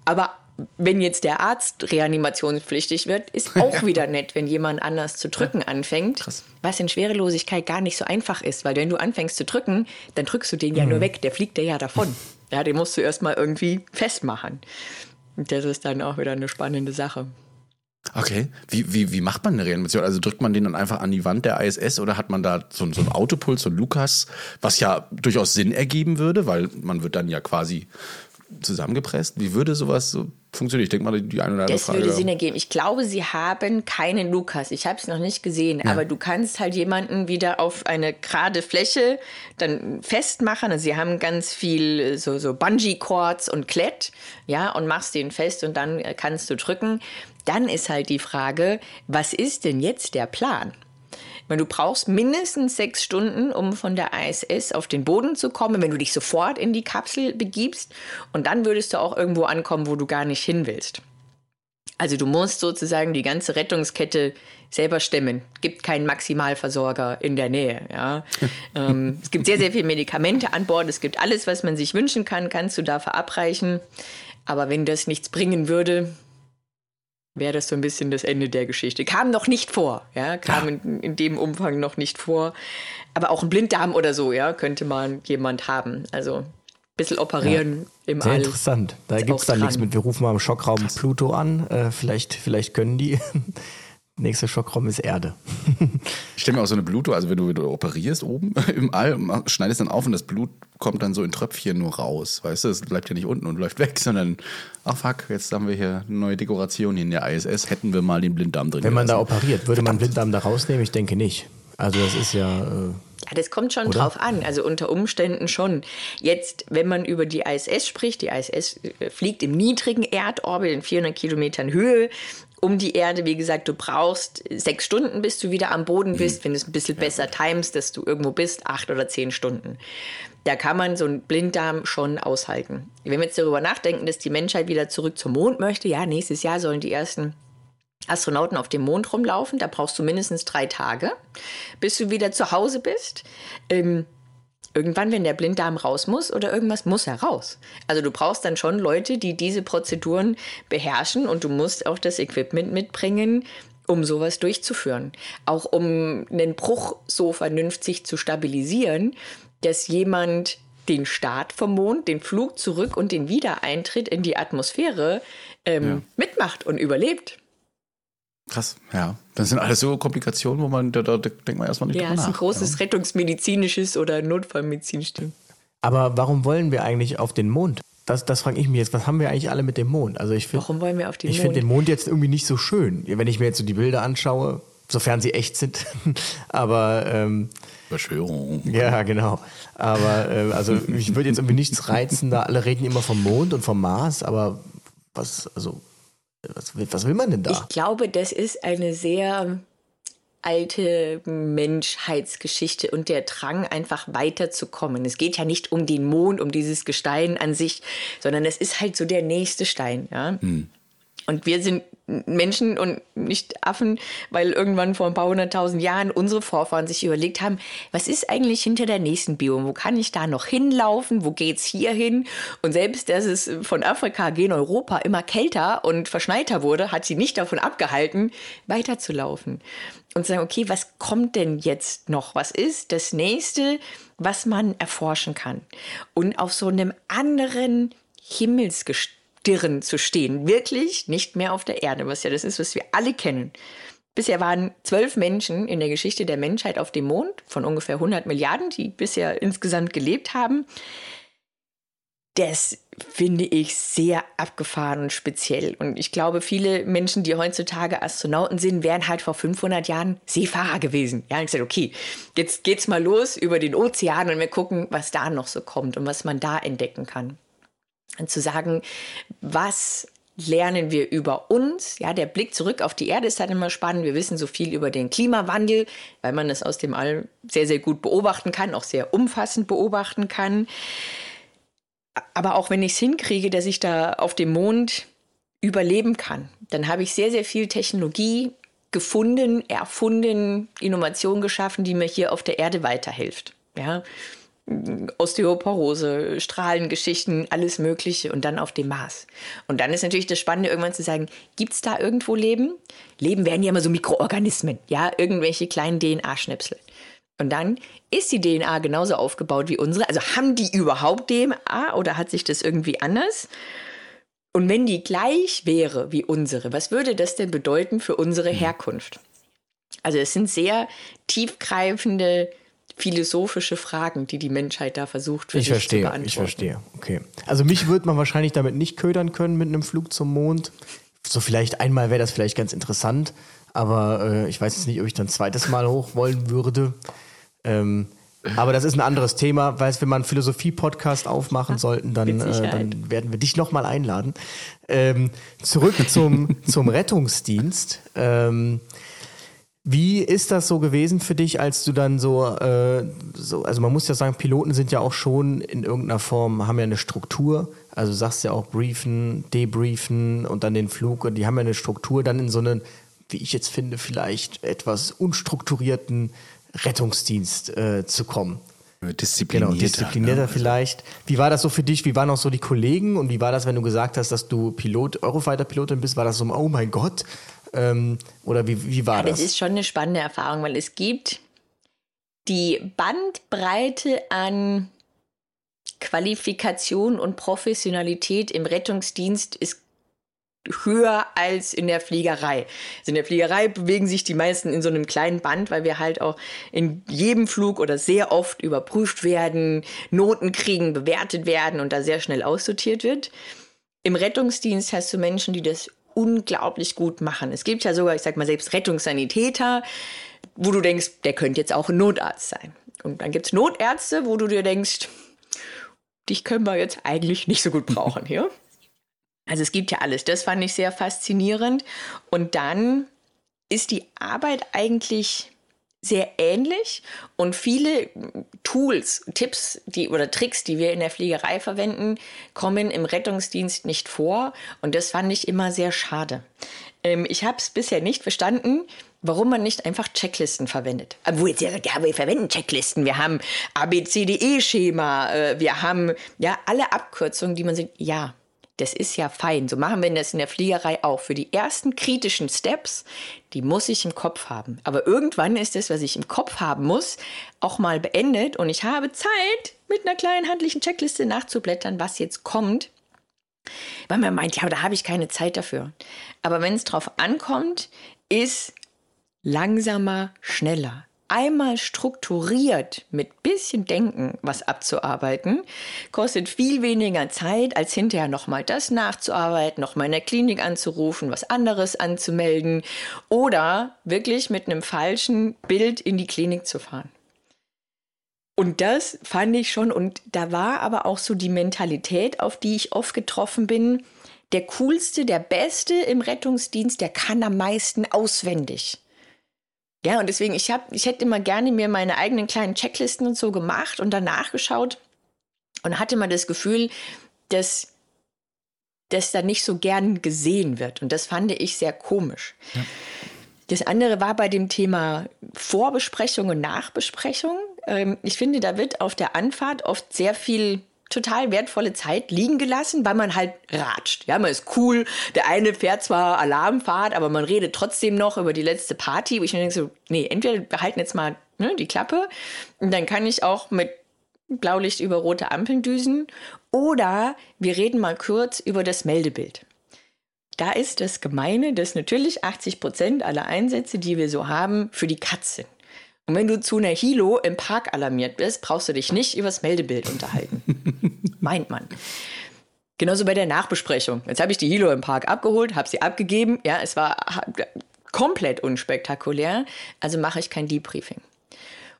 aber wenn jetzt der Arzt reanimationspflichtig wird, ist auch wieder nett, wenn jemand anders zu drücken anfängt, Krass. was in Schwerelosigkeit gar nicht so einfach ist, weil wenn du anfängst zu drücken, dann drückst du den ja nur weg, der fliegt dir ja davon. Ja, den musst du erstmal irgendwie festmachen. Und das ist dann auch wieder eine spannende Sache. Okay. Wie, wie, wie macht man eine Reanimation? Also drückt man den dann einfach an die Wand der ISS oder hat man da so, so ein Autopuls, so ein Lukas, was ja durchaus Sinn ergeben würde, weil man wird dann ja quasi zusammengepresst. Wie würde sowas so funktionieren? Ich denke mal, die eine oder andere Das Frage. würde Sinn ergeben. Ich glaube, sie haben keinen Lukas. Ich habe es noch nicht gesehen, aber du kannst halt jemanden wieder auf eine gerade Fläche dann festmachen. Also sie haben ganz viel so, so Bungee-Cords und Klett, ja, und machst den fest und dann äh, kannst du drücken. Dann ist halt die Frage, was ist denn jetzt der Plan? Weil du brauchst mindestens sechs Stunden, um von der ISS auf den Boden zu kommen, wenn du dich sofort in die Kapsel begibst. Und dann würdest du auch irgendwo ankommen, wo du gar nicht hin willst. Also du musst sozusagen die ganze Rettungskette selber stemmen. Gibt keinen Maximalversorger in der Nähe. Ja. ähm, es gibt sehr, sehr viele Medikamente an Bord. Es gibt alles, was man sich wünschen kann, kannst du da verabreichen. Aber wenn das nichts bringen würde, wäre das so ein bisschen das Ende der Geschichte. Kam noch nicht vor, ja, kam in, in dem Umfang noch nicht vor. Aber auch ein Blinddarm oder so, ja, könnte man jemand haben. Also ein bisschen operieren im Sehr All. interessant. Da gibt es dann nichts dran. mit. Wir rufen mal im Schockraum Pluto an. Äh, vielleicht, vielleicht können die. Nächster Schockraum ist Erde. Ich stelle mir auch so eine Bluto, also wenn du, wenn du operierst oben im All, schneidest dann auf und das Blut kommt dann so in Tröpfchen nur raus. Weißt du, es bleibt ja nicht unten und läuft weg, sondern, ach fuck, jetzt haben wir hier eine neue Dekoration hier in der ISS, hätten wir mal den Blinddarm drin. Wenn man da gelassen. operiert, würde man Blinddarm da rausnehmen? Ich denke nicht. Also das ist ja. Äh, Ja, das kommt schon Oder? drauf an. Also unter Umständen schon. Jetzt, wenn man über die ISS spricht, die ISS äh, fliegt im niedrigen Erdorbit in 400 Kilometern Höhe um die Erde. Wie gesagt, du brauchst sechs Stunden, bis du wieder am Boden bist. Wenn du es ein bisschen besser timest, dass du irgendwo bist, acht oder zehn Stunden. Da kann man so einen Blinddarm schon aushalten. Wenn wir jetzt darüber nachdenken, dass die Menschheit wieder zurück zum Mond möchte, ja, nächstes Jahr sollen die ersten Astronauten auf dem Mond rumlaufen. Da brauchst du mindestens drei Tage, bis du wieder zu Hause bist. Ähm, irgendwann, wenn der Blinddarm raus muss oder irgendwas, muss er raus. Also du brauchst dann schon Leute, die diese Prozeduren beherrschen und du musst auch das Equipment mitbringen, um sowas durchzuführen. Auch um einen Bruch so vernünftig zu stabilisieren, dass jemand den Start vom Mond, den Flug zurück und den Wiedereintritt in die Atmosphäre ähm, mitmacht und überlebt. Krass, ja. Das sind alles so Komplikationen, wo man, da, da denkt man erstmal nicht Ja, drüber ist nach. ein großes rettungsmedizinisches oder notfallmedizinisches Ding. aber warum wollen wir eigentlich auf den Mond? Das, das frage ich mich jetzt. Was haben wir eigentlich alle mit dem Mond? Also ich finde, Warum wollen wir auf den ich Mond? finde den Mond jetzt irgendwie nicht so schön. Wenn ich mir jetzt so die Bilder anschaue, sofern sie echt sind. aber ähm, Verschwörung. ja, genau. Aber äh, also ich würde jetzt irgendwie nichts reizen. Da alle reden immer vom Mond und vom Mars. Aber was, also was will, was will man denn da? Ich glaube, das ist eine sehr alte Menschheitsgeschichte und der Drang, einfach weiterzukommen. Es geht ja nicht um den Mond, um dieses Gestein an sich, sondern es ist halt so der nächste Stein. Ja? Und wir sind Menschen und nicht Affen, weil irgendwann vor ein paar hunderttausend Jahren unsere Vorfahren sich überlegt haben, was ist eigentlich hinter der nächsten Biom? Wo kann ich da noch hinlaufen? Wo geht's hier hin? Und selbst, dass es von Afrika gen Europa immer kälter und verschneiter wurde, hat sie nicht davon abgehalten, weiterzulaufen. Und zu sagen, okay, was kommt denn jetzt noch? Was ist das nächste, was man erforschen kann? Und auf so einem anderen Himmelsgestirn zu stehen. Wirklich nicht mehr auf der Erde, was ja das ist, was wir alle kennen. Bisher waren zwölf Menschen in der Geschichte der Menschheit auf dem Mond, von ungefähr 100 Milliarden, die bisher insgesamt gelebt haben. Das finde ich sehr abgefahren und speziell. Und ich glaube, viele Menschen, die heutzutage Astronauten sind, wären halt vor 500 Jahren Seefahrer gewesen. Ja, und ich gesagt, okay, jetzt geht's mal los über den Ozean und wir gucken, was da noch so kommt und was man da entdecken kann. Und zu sagen, was lernen wir über uns. Ja, der Blick zurück auf die Erde ist halt immer spannend. Wir wissen so viel über den Klimawandel, weil man es aus dem All sehr, sehr gut beobachten kann, auch sehr umfassend beobachten kann. Aber auch wenn ich es hinkriege, dass ich da auf dem Mond überleben kann, dann habe ich sehr, sehr viel Technologie gefunden, erfunden, Innovation geschaffen, die mir hier auf der Erde weiterhilft. Ja, Osteoporose, Strahlengeschichten, alles Mögliche und dann auf dem Mars. Und dann ist natürlich das Spannende, irgendwann zu sagen, gibt es da irgendwo Leben? Leben werden ja immer so Mikroorganismen, ja, irgendwelche kleinen DNA-Schnipsel. Und dann ist die DNA genauso aufgebaut wie unsere. Also haben die überhaupt DNA oder hat sich das irgendwie anders? Und wenn die gleich wäre wie unsere, was würde das denn bedeuten für unsere Herkunft? Also es sind sehr tiefgreifende philosophische Fragen, die die Menschheit da versucht für ich sich verstehe, zu beantworten. Ich verstehe, okay. Also mich würde man wahrscheinlich damit nicht ködern können mit einem Flug zum Mond. So vielleicht einmal wäre das vielleicht ganz interessant, aber äh, ich weiß jetzt nicht, ob ich dann ein zweites Mal hoch wollen würde. Ähm, aber das ist ein anderes Thema, weil wenn wir einen Philosophie-Podcast aufmachen sollten, dann, äh, dann werden wir dich nochmal einladen. Ähm, zurück zum, zum Rettungsdienst. Ähm, wie ist das so gewesen für dich, als du dann so, äh, so, also man muss ja sagen, Piloten sind ja auch schon in irgendeiner Form, haben ja eine Struktur. Also du sagst ja auch briefen, debriefen und dann den Flug und die haben ja eine Struktur, dann in so einen, wie ich jetzt finde, vielleicht etwas unstrukturierten Rettungsdienst äh, zu kommen. Disziplinierter. Genau, disziplinierter ne? vielleicht. Wie war das so für dich? Wie waren auch so die Kollegen? Und wie war das, wenn du gesagt hast, dass du Pilot, Eurofighter-Pilotin bist? War das so, oh mein Gott, ähm, oder wie, wie war das? Das ist schon eine spannende Erfahrung, weil es gibt die Bandbreite an Qualifikation und Professionalität im Rettungsdienst ist höher als in der Fliegerei. Also in der Fliegerei bewegen sich die meisten in so einem kleinen Band, weil wir halt auch in jedem Flug oder sehr oft überprüft werden, Noten kriegen, bewertet werden und da sehr schnell aussortiert wird. Im Rettungsdienst hast du Menschen, die das unglaublich gut machen. Es gibt ja sogar, ich sag mal, selbst Rettungssanitäter, wo du denkst, der könnte jetzt auch ein Notarzt sein. Und dann gibt es Notärzte, wo du dir denkst, dich können wir jetzt eigentlich nicht so gut brauchen hier. Also es gibt ja alles. Das fand ich sehr faszinierend. Und dann ist die Arbeit eigentlich sehr ähnlich und viele Tools, Tipps die, oder Tricks, die wir in der Fliegerei verwenden, kommen im Rettungsdienst nicht vor und das fand ich immer sehr schade. Ähm, ich habe es bisher nicht verstanden, warum man nicht einfach Checklisten verwendet. Wo jetzt ja ja, wir verwenden Checklisten, wir haben ABCDE-Schema, äh, wir haben ja alle Abkürzungen, die man sieht. Ja, das ist ja fein. So machen wir das in der Fliegerei auch. Für die ersten kritischen Steps, die muss ich im Kopf haben. Aber irgendwann ist das, was ich im Kopf haben muss, auch mal beendet und ich habe Zeit, mit einer kleinen handlichen Checkliste nachzublättern, was jetzt kommt. Weil man meint, ja, da habe ich keine Zeit dafür. Aber wenn es drauf ankommt, ist langsamer, schneller einmal strukturiert mit bisschen Denken was abzuarbeiten, kostet viel weniger Zeit, als hinterher nochmal das nachzuarbeiten, nochmal in der Klinik anzurufen, was anderes anzumelden oder wirklich mit einem falschen Bild in die Klinik zu fahren. Und das fand ich schon, und da war aber auch so die Mentalität, auf die ich oft getroffen bin, der coolste, der beste im Rettungsdienst, der kann am meisten auswendig. Ja, und deswegen, ich, hab, ich hätte immer gerne mir meine eigenen kleinen Checklisten und so gemacht und danach geschaut und hatte mal das Gefühl, dass das da nicht so gern gesehen wird. Und das fand ich sehr komisch. Ja. Das andere war bei dem Thema Vorbesprechung und Nachbesprechung. Ähm, ich finde, da wird auf der Anfahrt oft sehr viel total wertvolle Zeit liegen gelassen, weil man halt ratscht. Ja, man ist cool. Der eine fährt zwar Alarmfahrt, aber man redet trotzdem noch über die letzte Party, wo ich mir denke so, nee, entweder wir halten jetzt mal ne, die Klappe und dann kann ich auch mit Blaulicht über rote Ampeln düsen oder wir reden mal kurz über das Meldebild. Da ist das Gemeine, dass natürlich 80 Prozent aller Einsätze, die wir so haben, für die Katz sind. Und wenn du zu einer Hilo im Park alarmiert bist, brauchst du dich nicht übers Meldebild unterhalten. Meint man. Genauso bei der Nachbesprechung. Jetzt habe ich die Hilo im Park abgeholt, habe sie abgegeben. Ja, es war komplett unspektakulär. Also mache ich kein Debriefing.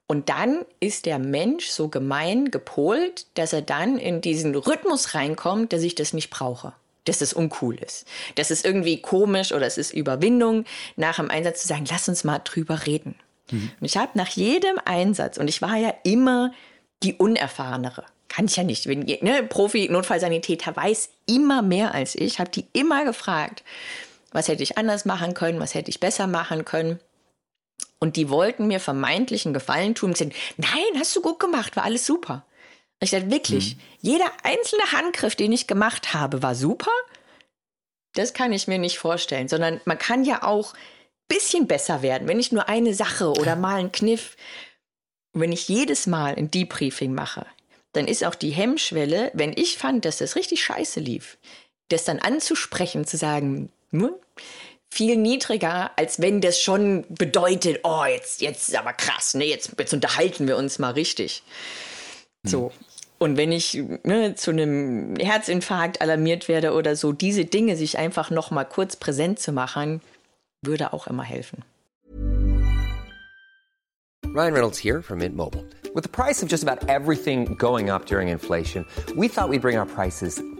Und dann ist der Mensch so gemein gepolt, dass er dann in diesen Rhythmus reinkommt, dass ich das nicht brauche. dass es uncool ist. Dass es irgendwie komisch oder es ist Überwindung, nach dem Einsatz zu sagen, lass uns mal drüber reden. Mhm. Und ich habe nach jedem Einsatz, und ich war ja immer die Unerfahrenere, kann ich ja nicht. Wenn, ne, Profi-Notfallsanitäter weiß immer mehr als ich, habe die immer gefragt, was hätte ich anders machen können, was hätte ich besser machen können. Und die wollten mir vermeintlich einen Gefallen tun und sagen, nein, hast du gut gemacht, war alles super. Ich dachte wirklich, mhm. jeder einzelne Handgriff, den ich gemacht habe, war super. Das kann ich mir nicht vorstellen, sondern man kann ja auch bisschen besser werden, wenn ich nur eine Sache oder mal einen Kniff. Wenn ich jedes Mal ein Debriefing mache, dann ist auch die Hemmschwelle, wenn ich fand, dass das richtig scheiße lief, das dann anzusprechen, zu sagen, hm, viel niedriger, als wenn das schon bedeutet, oh, jetzt, jetzt ist aber krass, ne, jetzt, jetzt unterhalten wir uns mal richtig. So. Hm. Und wenn ich ne, zu einem Herzinfarkt alarmiert werde oder so, diese Dinge sich einfach noch mal kurz präsent zu machen, würde auch immer helfen. Ryan Reynolds here from Mint Mobile. With the price of just about everything going up during inflation, we thought we'd bring our prices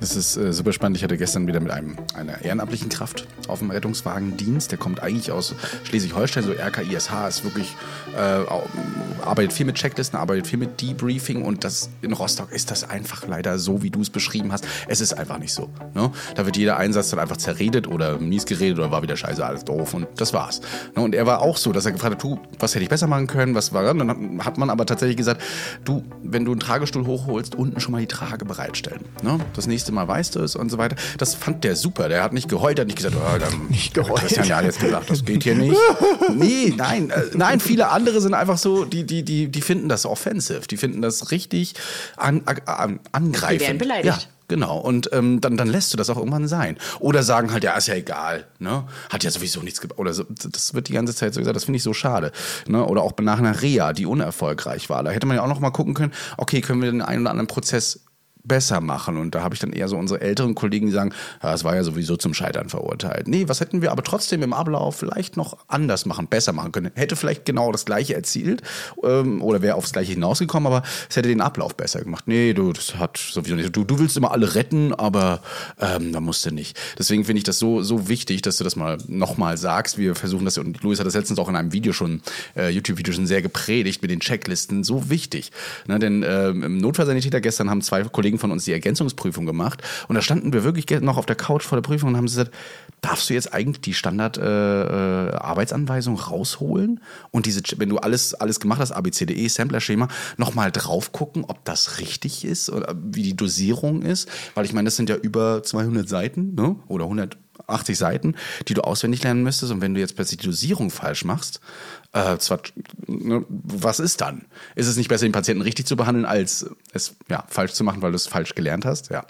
Das ist äh, super spannend. Ich hatte gestern wieder mit einem einer ehrenamtlichen Kraft auf dem Rettungswagendienst. Der kommt eigentlich aus Schleswig-Holstein, so RKISH ist wirklich, äh, arbeitet viel mit Checklisten, arbeitet viel mit Debriefing und das in Rostock ist das einfach leider so, wie du es beschrieben hast. Es ist einfach nicht so. Ne? Da wird jeder Einsatz dann einfach zerredet oder mies geredet oder war wieder scheiße, alles doof und das war's. Ne? Und er war auch so, dass er gefragt hat, du, was hätte ich besser machen können, was war dann? Dann hat man aber tatsächlich gesagt, du, wenn du einen Tragestuhl hochholst, unten schon mal die Trage bereitstellen. Ne? Das nächste Mal weißt du es und so weiter. Das fand der super. Der hat nicht geheult, hat nicht gesagt, oh, dann nicht geheult. Christian ja jetzt gesagt, das geht hier nicht. nee, nein, äh, nein, viele andere sind einfach so, die, die, die, die finden das offensive, die finden das richtig an, an, angreifend. Die werden beleidigt. Ja. Genau, und ähm, dann, dann lässt du das auch irgendwann sein. Oder sagen halt, ja, ist ja egal, ne? Hat ja sowieso nichts gebracht. Oder so, das wird die ganze Zeit so gesagt, das finde ich so schade. Ne? Oder auch nach einer Reha, die unerfolgreich war. Da hätte man ja auch noch mal gucken können, okay, können wir den einen oder anderen Prozess besser machen. Und da habe ich dann eher so unsere älteren Kollegen, die sagen, ja, es war ja sowieso zum Scheitern verurteilt. Nee, was hätten wir aber trotzdem im Ablauf vielleicht noch anders machen, besser machen können? Hätte vielleicht genau das Gleiche erzielt ähm, oder wäre aufs Gleiche hinausgekommen, aber es hätte den Ablauf besser gemacht. Nee, du, das hat sowieso nicht. Du, du willst immer alle retten, aber ähm, da musst du nicht. Deswegen finde ich das so, so wichtig, dass du das mal nochmal sagst. Wir versuchen das, und Luis hat das letztens auch in einem Video schon, äh, YouTube-Video schon sehr gepredigt mit den Checklisten. So wichtig. Ne, denn ähm, im Notfallsanitäter gestern haben zwei Kollegen Kollegen von uns die Ergänzungsprüfung gemacht. Und da standen wir wirklich noch auf der Couch vor der Prüfung und haben gesagt, darfst du jetzt eigentlich die Standard äh, äh, Arbeitsanweisung rausholen? Und diese, wenn du alles alles gemacht hast, ABCDE Sampler-Schema, nochmal drauf gucken, ob das richtig ist oder wie die Dosierung ist, weil ich meine, das sind ja über 200 Seiten ne? oder 100 80 Seiten, die du auswendig lernen müsstest. Und wenn du jetzt plötzlich die Dosierung falsch machst, äh, zwar, ne, was ist dann? Ist es nicht besser, den Patienten richtig zu behandeln, als es ja, falsch zu machen, weil du es falsch gelernt hast? Ja.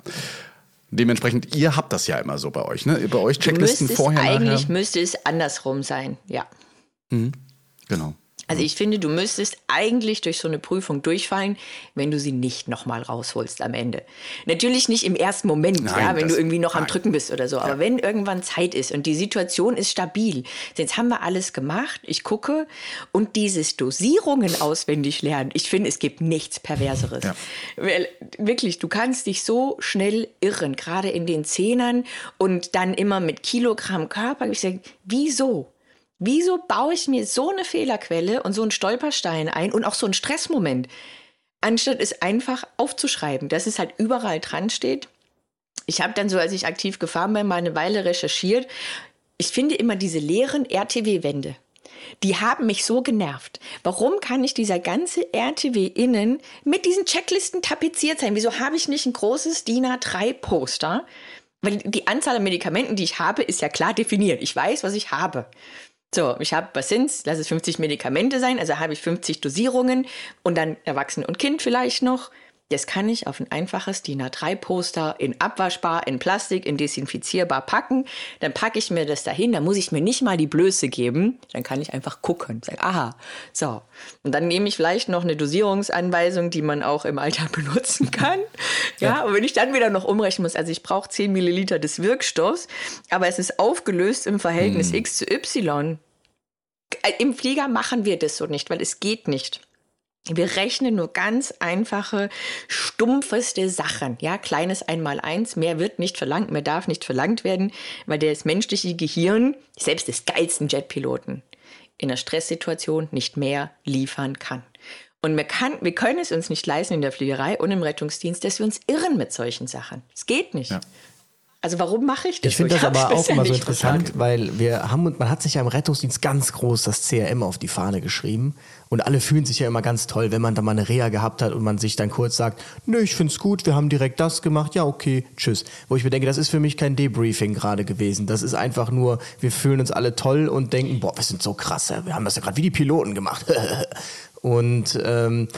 Dementsprechend, ihr habt das ja immer so bei euch, ne? Bei euch Checklisten vorher. Eigentlich nachher. müsste es andersrum sein, ja. Mhm. Genau. Also ich finde, du müsstest eigentlich durch so eine Prüfung durchfallen, wenn du sie nicht nochmal rausholst am Ende. Natürlich nicht im ersten Moment, nein, ja, wenn du irgendwie noch nein. am Drücken bist oder so. Ja. Aber wenn irgendwann Zeit ist und die Situation ist stabil, jetzt haben wir alles gemacht, ich gucke und dieses Dosierungen auswendig lernen, ich finde, es gibt nichts Perverseres. Ja. Weil, wirklich, du kannst dich so schnell irren, gerade in den Zehnern und dann immer mit Kilogramm Körper. Ich sage, wieso? Wieso baue ich mir so eine Fehlerquelle und so einen Stolperstein ein und auch so einen Stressmoment, anstatt es einfach aufzuschreiben, dass es halt überall dran steht? Ich habe dann so, als ich aktiv gefahren bin, mal eine Weile recherchiert. Ich finde immer diese leeren RTW-Wände. Die haben mich so genervt. Warum kann nicht dieser ganze RTW innen mit diesen Checklisten tapeziert sein? Wieso habe ich nicht ein großes DIN A3-Poster? Weil die Anzahl an Medikamenten, die ich habe, ist ja klar definiert. Ich weiß, was ich habe. So, ich habe, was sind's? Lass es 50 Medikamente sein, also habe ich 50 Dosierungen und dann Erwachsene und Kind vielleicht noch. Das kann ich auf ein einfaches DIN A3-Poster in abwaschbar, in Plastik, in desinfizierbar packen. Dann packe ich mir das dahin, dann muss ich mir nicht mal die Blöße geben. Dann kann ich einfach gucken, sagen, aha, so. Und dann nehme ich vielleicht noch eine Dosierungsanweisung, die man auch im Alltag benutzen kann. Ja, ja. und wenn ich dann wieder noch umrechnen muss, also ich brauche 10 Milliliter des Wirkstoffs, aber es ist aufgelöst im Verhältnis hm. X zu Y. Äh, Im Flieger machen wir das so nicht, weil es geht nicht. Wir rechnen nur ganz einfache, stumpfeste Sachen. Ja, kleines Einmaleins. Mehr wird nicht verlangt, mehr darf nicht verlangt werden, weil das menschliche Gehirn, selbst des geilsten Jetpiloten, in einer Stresssituation nicht mehr liefern kann. Und wir, kann, wir können es uns nicht leisten in der Fliegerei und im Rettungsdienst, dass wir uns irren mit solchen Sachen. Es geht nicht. Ja. Also warum mache ich das? Ich finde das aber auch immer so interessant, verstanden. weil wir haben und man hat sich ja im Rettungsdienst ganz groß das CRM auf die Fahne geschrieben und alle fühlen sich ja immer ganz toll, wenn man da mal eine Reha gehabt hat und man sich dann kurz sagt, nö, ich find's gut, wir haben direkt das gemacht, ja okay, tschüss. Wo ich mir denke, das ist für mich kein Debriefing gerade gewesen. Das ist einfach nur, wir fühlen uns alle toll und denken, boah, wir sind so krass, wir haben das ja gerade wie die Piloten gemacht. und ähm,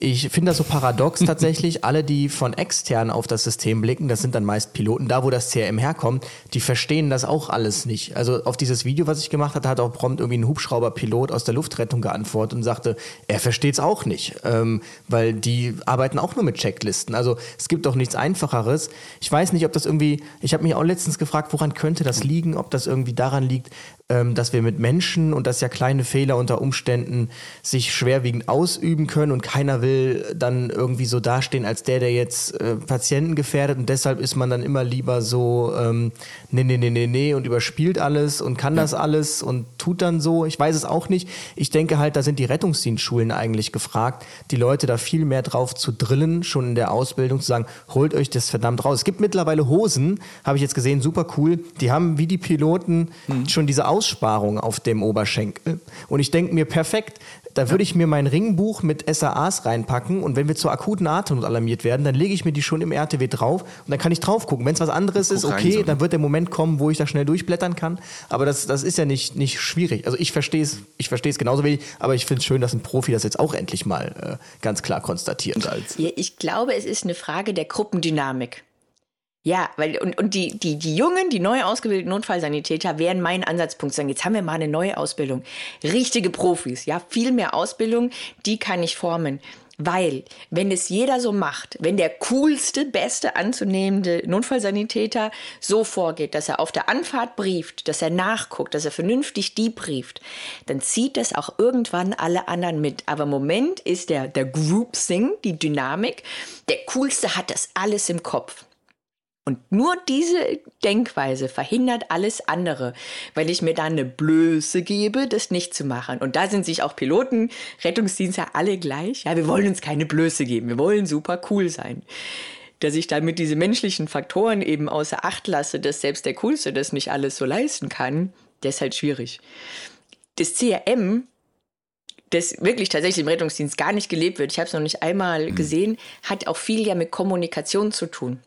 ich finde das so paradox tatsächlich. Alle, die von extern auf das System blicken, das sind dann meist Piloten, da wo das CRM herkommt, die verstehen das auch alles nicht. Also auf dieses Video, was ich gemacht hatte, hat auch prompt irgendwie ein Hubschrauberpilot aus der Luftrettung geantwortet und sagte, er versteht es auch nicht, ähm, weil die arbeiten auch nur mit Checklisten. Also es gibt doch nichts Einfacheres. Ich weiß nicht, ob das irgendwie, ich habe mich auch letztens gefragt, woran könnte das liegen, ob das irgendwie daran liegt, ähm, dass wir mit Menschen und dass ja kleine Fehler unter Umständen sich schwerwiegend ausüben können und keiner will dann irgendwie so dastehen als der, der jetzt äh, Patienten gefährdet und deshalb ist man dann immer lieber so, ähm, nee, nee, nee, nee, nee und überspielt alles und kann ja. das alles und tut dann so. Ich weiß es auch nicht. Ich denke halt, da sind die Rettungsdienstschulen eigentlich gefragt, die Leute da viel mehr drauf zu drillen, schon in der Ausbildung zu sagen, holt euch das verdammt raus. Es gibt mittlerweile Hosen, habe ich jetzt gesehen, super cool. Die haben wie die Piloten hm. schon diese Aussparung auf dem Oberschenkel. Und ich denke mir, perfekt, da würde ich mir mein Ringbuch mit SAAs reinpacken und wenn wir zur akuten Atemnot alarmiert werden, dann lege ich mir die schon im RTW drauf und dann kann ich drauf gucken. Wenn es was anderes ist, okay, dann wird der Moment kommen, wo ich da schnell durchblättern kann. Aber das, das ist ja nicht, nicht schwierig. Also ich verstehe es, ich verstehe es genauso wenig, aber ich finde es schön, dass ein Profi das jetzt auch endlich mal äh, ganz klar konstatiert. Als. Ja, ich glaube, es ist eine Frage der Gruppendynamik. Ja, weil und, und die, die, die jungen, die neu ausgebildeten Notfallsanitäter wären mein Ansatzpunkt sagen, jetzt haben wir mal eine neue Ausbildung. Richtige Profis, ja, viel mehr Ausbildung, die kann ich formen. Weil, wenn es jeder so macht, wenn der coolste, beste anzunehmende Notfallsanitäter so vorgeht, dass er auf der Anfahrt brieft, dass er nachguckt, dass er vernünftig debrieft, dann zieht das auch irgendwann alle anderen mit. Aber im Moment ist der, der Group Sing, die Dynamik, der coolste hat das alles im Kopf. Und nur diese Denkweise verhindert alles andere, weil ich mir da eine Blöße gebe, das nicht zu machen. Und da sind sich auch Piloten, Rettungsdienste alle gleich. Ja, wir wollen uns keine Blöße geben, wir wollen super cool sein. Dass ich damit diese menschlichen Faktoren eben außer Acht lasse, dass selbst der Coolste das nicht alles so leisten kann, das ist halt schwierig. Das CRM das wirklich tatsächlich im Rettungsdienst gar nicht gelebt wird, ich habe es noch nicht einmal mhm. gesehen, hat auch viel ja mit Kommunikation zu tun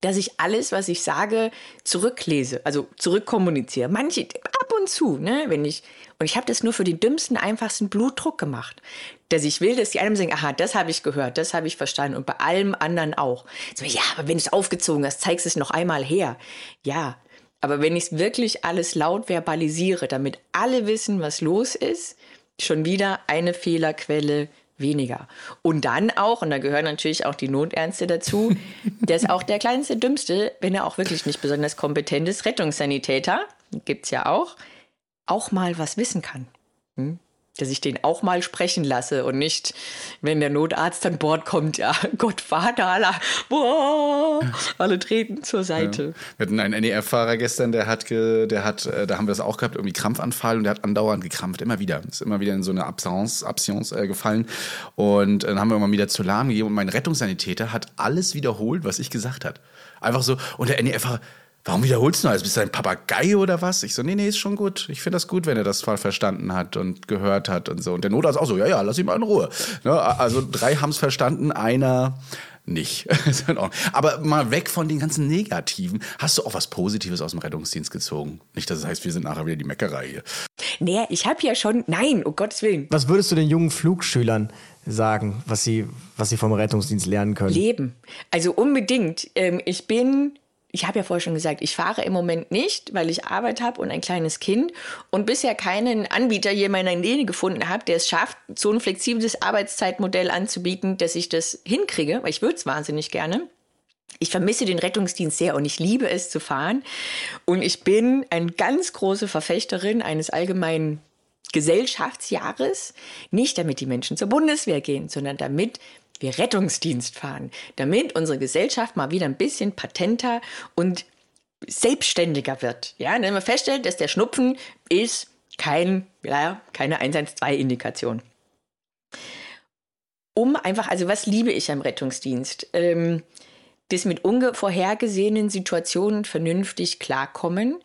dass ich alles, was ich sage, zurücklese, also zurückkommuniziere. Manche ab und zu, ne, wenn ich und ich habe das nur für den dümmsten, einfachsten Blutdruck gemacht, dass ich will, dass die einem sagen, aha, das habe ich gehört, das habe ich verstanden und bei allem anderen auch. So, ja, aber wenn du es aufgezogen hast, zeigst es noch einmal her. Ja, aber wenn ich es wirklich alles laut verbalisiere, damit alle wissen, was los ist, schon wieder eine Fehlerquelle weniger. Und dann auch, und da gehören natürlich auch die Notärzte dazu, der ist auch der kleinste, dümmste, wenn er auch wirklich nicht besonders kompetent ist, Rettungssanitäter, gibt's ja auch, auch mal was wissen kann. Hm? Dass ich den auch mal sprechen lasse und nicht, wenn der Notarzt an Bord kommt, ja, Gott, Vater, alle, boah, alle treten zur Seite. Ja. Wir hatten einen NER-Fahrer gestern, der hat, der hat, äh, da haben wir das auch gehabt, irgendwie Krampfanfall und der hat andauernd gekrampft, immer wieder. Ist immer wieder in so eine Absence, Absence äh, gefallen und dann haben wir immer wieder zu lahm gegeben und mein Rettungssanitäter hat alles wiederholt, was ich gesagt hat. Einfach so, und der NER-Fahrer, warum wiederholst du alles? Bist du ein Papagei oder was? Ich so, nee, nee, ist schon gut. Ich finde das gut, wenn er das voll verstanden hat und gehört hat und so. Und der Notarzt auch so, ja, ja, lass ihn mal in Ruhe. Ne? Also drei haben es verstanden, einer nicht. Aber mal weg von den ganzen Negativen. Hast du auch was Positives aus dem Rettungsdienst gezogen? Nicht, dass es heißt, wir sind nachher wieder die Meckerei hier. Nee, ich habe ja schon. Nein, um Gottes Willen. Was würdest du den jungen Flugschülern sagen, was sie, was sie vom Rettungsdienst lernen können? Leben. Also unbedingt. Ähm, ich bin ich habe ja vorher schon gesagt, ich fahre im Moment nicht, weil ich Arbeit habe und ein kleines Kind und bisher keinen Anbieter hier in meiner Nähe gefunden habe, der es schafft, so ein flexibles Arbeitszeitmodell anzubieten, dass ich das hinkriege, weil ich würde es wahnsinnig gerne. Ich vermisse den Rettungsdienst sehr und ich liebe es zu fahren. Und ich bin eine ganz große Verfechterin eines allgemeinen Gesellschaftsjahres. Nicht damit die Menschen zur Bundeswehr gehen, sondern damit wir Rettungsdienst fahren, damit unsere Gesellschaft mal wieder ein bisschen patenter und selbstständiger wird. Ja, wenn man feststellt, dass der Schnupfen ist kein, ja, keine 112-Indikation. Um einfach, also was liebe ich am Rettungsdienst? Ähm, das mit unvorhergesehenen Situationen vernünftig klarkommen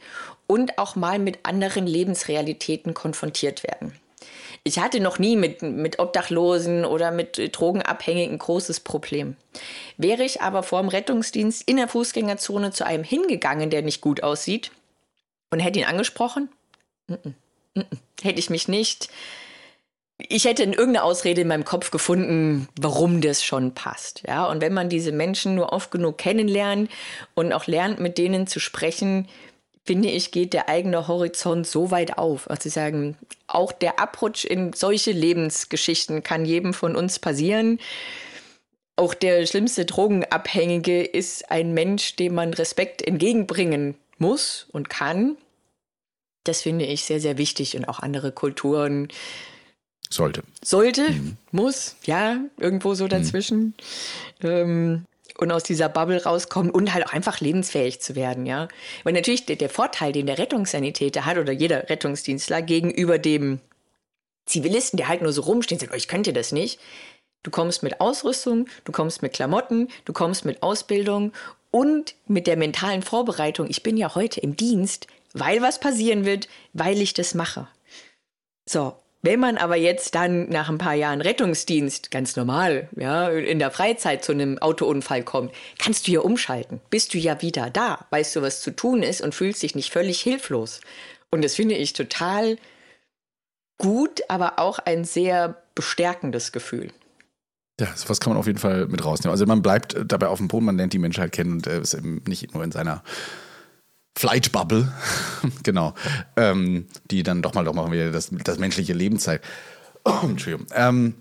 und auch mal mit anderen Lebensrealitäten konfrontiert werden. Ich hatte noch nie mit, mit Obdachlosen oder mit Drogenabhängigen großes Problem. Wäre ich aber vor dem Rettungsdienst in der Fußgängerzone zu einem hingegangen, der nicht gut aussieht, und hätte ihn angesprochen, mm -mm, mm hätte ich mich nicht. Ich hätte in irgendeine Ausrede in meinem Kopf gefunden, warum das schon passt. Ja, und wenn man diese Menschen nur oft genug kennenlernt und auch lernt, mit denen zu sprechen, finde ich, geht der eigene Horizont so weit auf. Also sagen, auch der Abrutsch in solche Lebensgeschichten kann jedem von uns passieren. Auch der schlimmste Drogenabhängige ist ein Mensch, dem man Respekt entgegenbringen muss und kann. Das finde ich sehr, sehr wichtig und auch andere Kulturen. Sollte. Sollte, mhm. muss, ja, irgendwo so dazwischen. Mhm. Ähm, und aus dieser Bubble rauskommen und halt auch einfach lebensfähig zu werden, ja. Weil natürlich der, der Vorteil, den der Rettungssanitäter hat oder jeder Rettungsdienstler gegenüber dem Zivilisten, der halt nur so rumsteht und sagt, oh, ich könnte das nicht. Du kommst mit Ausrüstung, du kommst mit Klamotten, du kommst mit Ausbildung und mit der mentalen Vorbereitung. Ich bin ja heute im Dienst, weil was passieren wird, weil ich das mache. So, wenn man aber jetzt dann nach ein paar Jahren Rettungsdienst ganz normal, ja, in der Freizeit zu einem Autounfall kommt, kannst du ja umschalten. Bist du ja wieder da, weißt du, was zu tun ist und fühlst dich nicht völlig hilflos. Und das finde ich total gut, aber auch ein sehr bestärkendes Gefühl. Ja, was kann man auf jeden Fall mit rausnehmen. Also man bleibt dabei auf dem Boden, man lernt die Menschheit kennen und äh, ist eben nicht nur in seiner Flight Bubble, genau, ähm, die dann doch mal doch mal wieder das, das menschliche Leben zeigt. Entschuldigung. Ähm,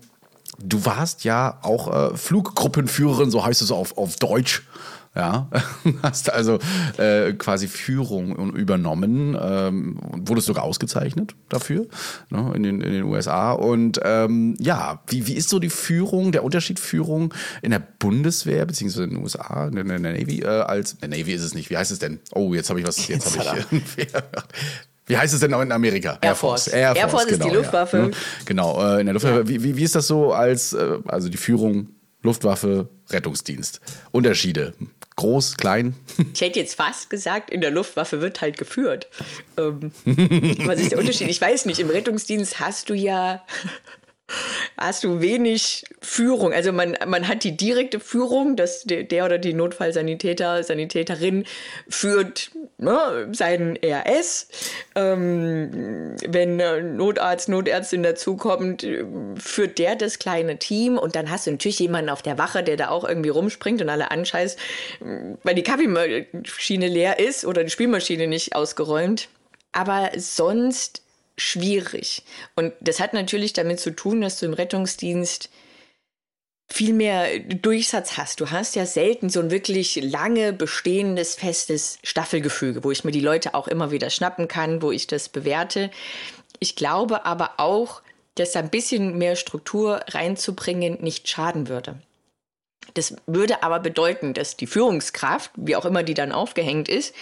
du warst ja auch äh, Fluggruppenführerin, so heißt es auf, auf Deutsch. Ja, hast also äh, quasi Führung übernommen, ähm, wurdest sogar ausgezeichnet dafür ne, in, den, in den USA. Und ähm, ja, wie, wie ist so die Führung, der Unterschied Führung in der Bundeswehr beziehungsweise in den USA, in der, in der Navy äh, als, in der Navy ist es nicht, wie heißt es denn? Oh, jetzt habe ich was, jetzt habe ich, Wie heißt es denn auch in Amerika? Air Force. Air Force, Air Force genau, ist die Luftwaffe. Ja, ne? Genau, äh, in der Luftwaffe. Ja. Wie, wie, wie ist das so als, äh, also die Führung Luftwaffe, Rettungsdienst? Unterschiede? Groß, klein? Ich hätte jetzt fast gesagt, in der Luftwaffe wird halt geführt. Ähm, was ist der Unterschied? Ich weiß nicht. Im Rettungsdienst hast du ja hast du wenig Führung. Also man, man hat die direkte Führung, dass der, der oder die Notfallsanitäter, Sanitäterin führt ne, seinen RS. Ähm, wenn Notarzt, Notärztin dazukommt, führt der das kleine Team und dann hast du natürlich jemanden auf der Wache, der da auch irgendwie rumspringt und alle anscheißt, weil die Kaffeemaschine leer ist oder die Spielmaschine nicht ausgeräumt. Aber sonst schwierig. Und das hat natürlich damit zu tun, dass du im Rettungsdienst viel mehr Durchsatz hast. Du hast ja selten so ein wirklich lange bestehendes, festes Staffelgefüge, wo ich mir die Leute auch immer wieder schnappen kann, wo ich das bewerte. Ich glaube aber auch, dass ein bisschen mehr Struktur reinzubringen nicht schaden würde. Das würde aber bedeuten, dass die Führungskraft, wie auch immer die dann aufgehängt ist,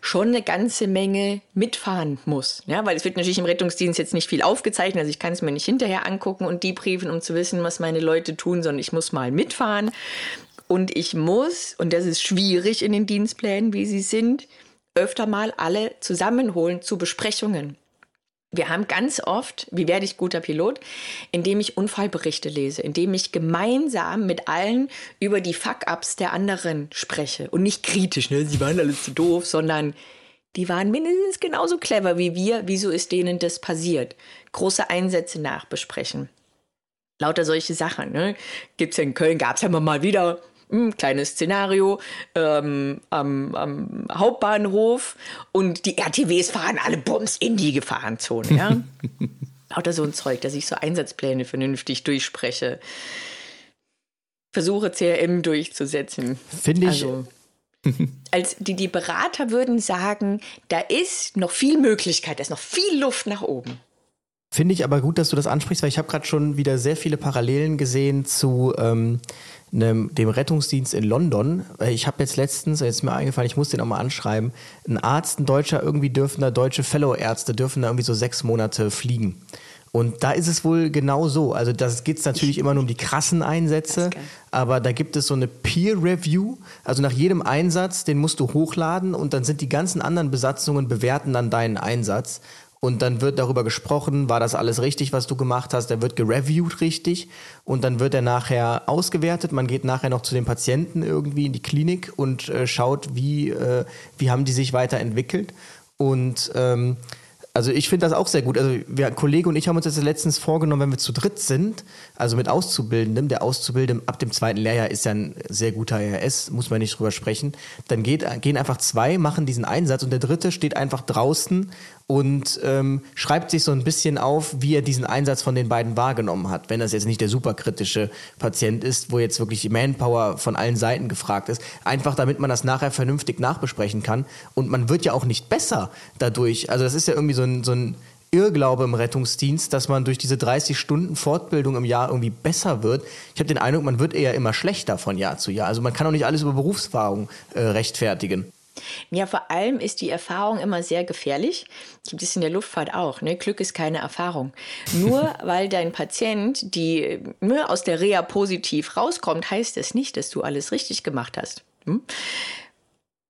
schon eine ganze Menge mitfahren muss. Ja, weil es wird natürlich im Rettungsdienst jetzt nicht viel aufgezeichnet, also ich kann es mir nicht hinterher angucken und debriefen, um zu wissen, was meine Leute tun, sondern ich muss mal mitfahren. Und ich muss, und das ist schwierig in den Dienstplänen, wie sie sind, öfter mal alle zusammenholen zu Besprechungen. Wir haben ganz oft, wie werde ich guter Pilot, indem ich Unfallberichte lese, indem ich gemeinsam mit allen über die Fuck-ups der anderen spreche und nicht kritisch, ne, sie waren alles zu doof, sondern die waren mindestens genauso clever wie wir, wieso ist denen das passiert? Große Einsätze nachbesprechen. Lauter solche Sachen. Ne? Gibt es ja in Köln, gab es ja mal wieder ein hm, kleines Szenario ähm, am, am, Hauptbahnhof und die RTWs fahren alle Bums in die Gefahrenzone. Ja? Lauter so ein Zeug, dass ich so Einsatzpläne vernünftig durchspreche. Versuche CRM durchzusetzen. Finde ich. Also, als die, die Berater würden sagen, da ist noch viel Möglichkeit, da ist noch viel Luft nach oben. Finde ich aber gut, dass du das ansprichst, weil ich habe gerade schon wieder sehr viele Parallelen gesehen zu ähm, einem, dem Rettungsdienst in London. Ich habe jetzt letztens, jetzt ist mir eingefallen, ich muss den auch mal anschreiben, ein Arzt, ein Deutscher, irgendwie dürfen da deutsche Fellow-Ärzte, dürfen da irgendwie so sechs Monate fliegen. Und da ist es wohl genau so. Also das geht es natürlich immer nur um die krassen Einsätze, aber da gibt es so eine Peer Review. Also nach jedem Einsatz, den musst du hochladen und dann sind die ganzen anderen Besatzungen bewerten dann deinen Einsatz. Und dann wird darüber gesprochen, war das alles richtig, was du gemacht hast. Der wird gereviewt richtig und dann wird er nachher ausgewertet. Man geht nachher noch zu den Patienten irgendwie in die Klinik und äh, schaut, wie, äh, wie haben die sich weiterentwickelt. Und ähm, also ich finde das auch sehr gut. Also wir, Kollege und ich haben uns jetzt letztens vorgenommen, wenn wir zu dritt sind, also mit Auszubildendem, der Auszubildende ab dem zweiten Lehrjahr ist ja ein sehr guter RS, muss man nicht drüber sprechen, dann geht, gehen einfach zwei, machen diesen Einsatz und der dritte steht einfach draußen und ähm, schreibt sich so ein bisschen auf, wie er diesen Einsatz von den beiden wahrgenommen hat. Wenn das jetzt nicht der superkritische Patient ist, wo jetzt wirklich die Manpower von allen Seiten gefragt ist. Einfach damit man das nachher vernünftig nachbesprechen kann. Und man wird ja auch nicht besser dadurch. Also das ist ja irgendwie so ein, so ein Irrglaube im Rettungsdienst, dass man durch diese 30 Stunden Fortbildung im Jahr irgendwie besser wird. Ich habe den Eindruck, man wird eher immer schlechter von Jahr zu Jahr. Also man kann auch nicht alles über Berufserfahrung äh, rechtfertigen. Ja, vor allem ist die Erfahrung immer sehr gefährlich. Gibt es in der Luftfahrt auch. Ne? Glück ist keine Erfahrung. Nur weil dein Patient die ne, aus der Reha positiv rauskommt, heißt das nicht, dass du alles richtig gemacht hast. Hm?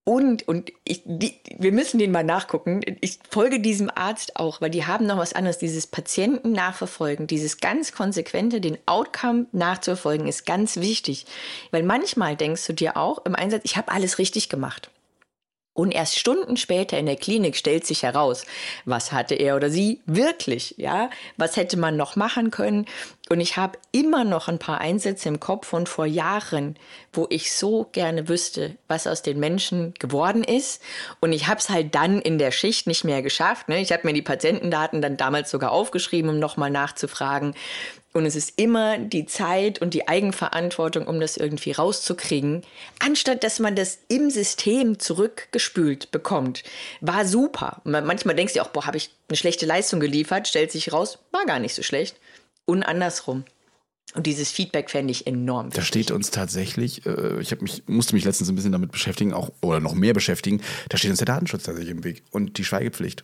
Und, und ich, die, wir müssen den mal nachgucken. Ich folge diesem Arzt auch, weil die haben noch was anderes. Dieses Patienten nachverfolgen, dieses ganz konsequente, den Outcome nachzuverfolgen, ist ganz wichtig. Weil manchmal denkst du dir auch im Einsatz, ich habe alles richtig gemacht. Und erst Stunden später in der Klinik stellt sich heraus, was hatte er oder sie wirklich, ja? Was hätte man noch machen können? Und ich habe immer noch ein paar Einsätze im Kopf von vor Jahren, wo ich so gerne wüsste, was aus den Menschen geworden ist. Und ich habe es halt dann in der Schicht nicht mehr geschafft. Ne? Ich habe mir die Patientendaten dann damals sogar aufgeschrieben, um nochmal nachzufragen. Und es ist immer die Zeit und die Eigenverantwortung, um das irgendwie rauszukriegen, anstatt dass man das im System zurückgespült bekommt. War super. Manchmal denkst du auch, boah, habe ich eine schlechte Leistung geliefert, stellt sich raus, war gar nicht so schlecht. Und andersrum. Und dieses Feedback fände ich enorm. Wichtig. Da steht uns tatsächlich, äh, ich mich, musste mich letztens ein bisschen damit beschäftigen, auch oder noch mehr beschäftigen, da steht uns der Datenschutz tatsächlich im Weg und die Schweigepflicht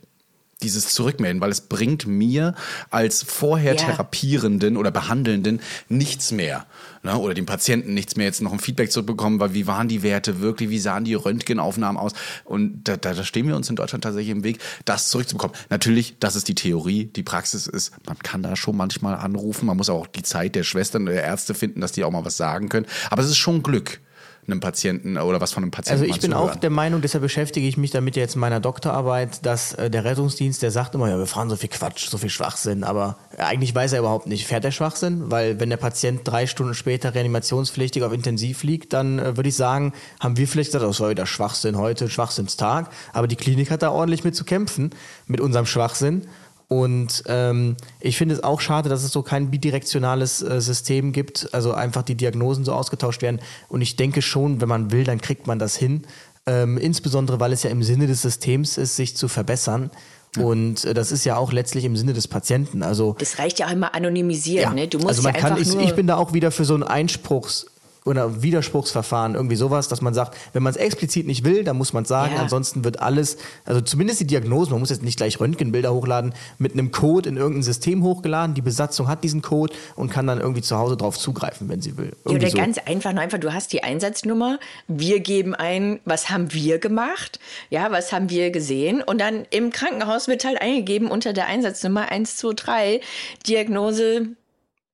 dieses Zurückmelden, weil es bringt mir als vorher ja. Therapierenden oder Behandelnden nichts mehr. Ne? Oder dem Patienten nichts mehr, jetzt noch ein Feedback zurückbekommen, weil wie waren die Werte wirklich, wie sahen die Röntgenaufnahmen aus? Und da, da, da stehen wir uns in Deutschland tatsächlich im Weg, das zurückzubekommen. Natürlich, das ist die Theorie, die Praxis ist, man kann da schon manchmal anrufen, man muss auch die Zeit der Schwestern oder der Ärzte finden, dass die auch mal was sagen können. Aber es ist schon Glück einem Patienten oder was von einem Patienten Also ich bin auch der Meinung, deshalb beschäftige ich mich damit jetzt in meiner Doktorarbeit, dass äh, der Rettungsdienst, der sagt immer, ja, wir fahren so viel Quatsch, so viel Schwachsinn, aber eigentlich weiß er überhaupt nicht, fährt der Schwachsinn? Weil wenn der Patient drei Stunden später reanimationspflichtig auf Intensiv liegt, dann äh, würde ich sagen, haben wir vielleicht gesagt, oh, sorry, der Schwachsinn heute, Schwachsinnstag, aber die Klinik hat da ordentlich mit zu kämpfen, mit unserem Schwachsinn. Und ähm, ich finde es auch schade, dass es so kein bidirektionales äh, System gibt, also einfach die Diagnosen so ausgetauscht werden. Und ich denke schon, wenn man will, dann kriegt man das hin. Ähm, insbesondere, weil es ja im Sinne des Systems ist, sich zu verbessern. Und äh, das ist ja auch letztlich im Sinne des Patienten. Also das reicht ja auch immer anonymisieren. Ja. Ne? Du musst also man ja kann, ich, ich bin da auch wieder für so ein Einspruchs oder Widerspruchsverfahren, irgendwie sowas, dass man sagt, wenn man es explizit nicht will, dann muss man es sagen, Ja. ansonsten wird alles, also zumindest die Diagnose, man muss jetzt nicht gleich Röntgenbilder hochladen, mit einem Code in irgendein System hochgeladen, die Besatzung hat diesen Code und kann dann irgendwie zu Hause drauf zugreifen, wenn sie will. Ja, Irgendwie oder so. ganz einfach, nur einfach, du hast die Einsatznummer, wir geben ein, was haben wir gemacht, ja, was haben wir gesehen und dann im Krankenhaus wird halt eingegeben unter der Einsatznummer 123 Diagnose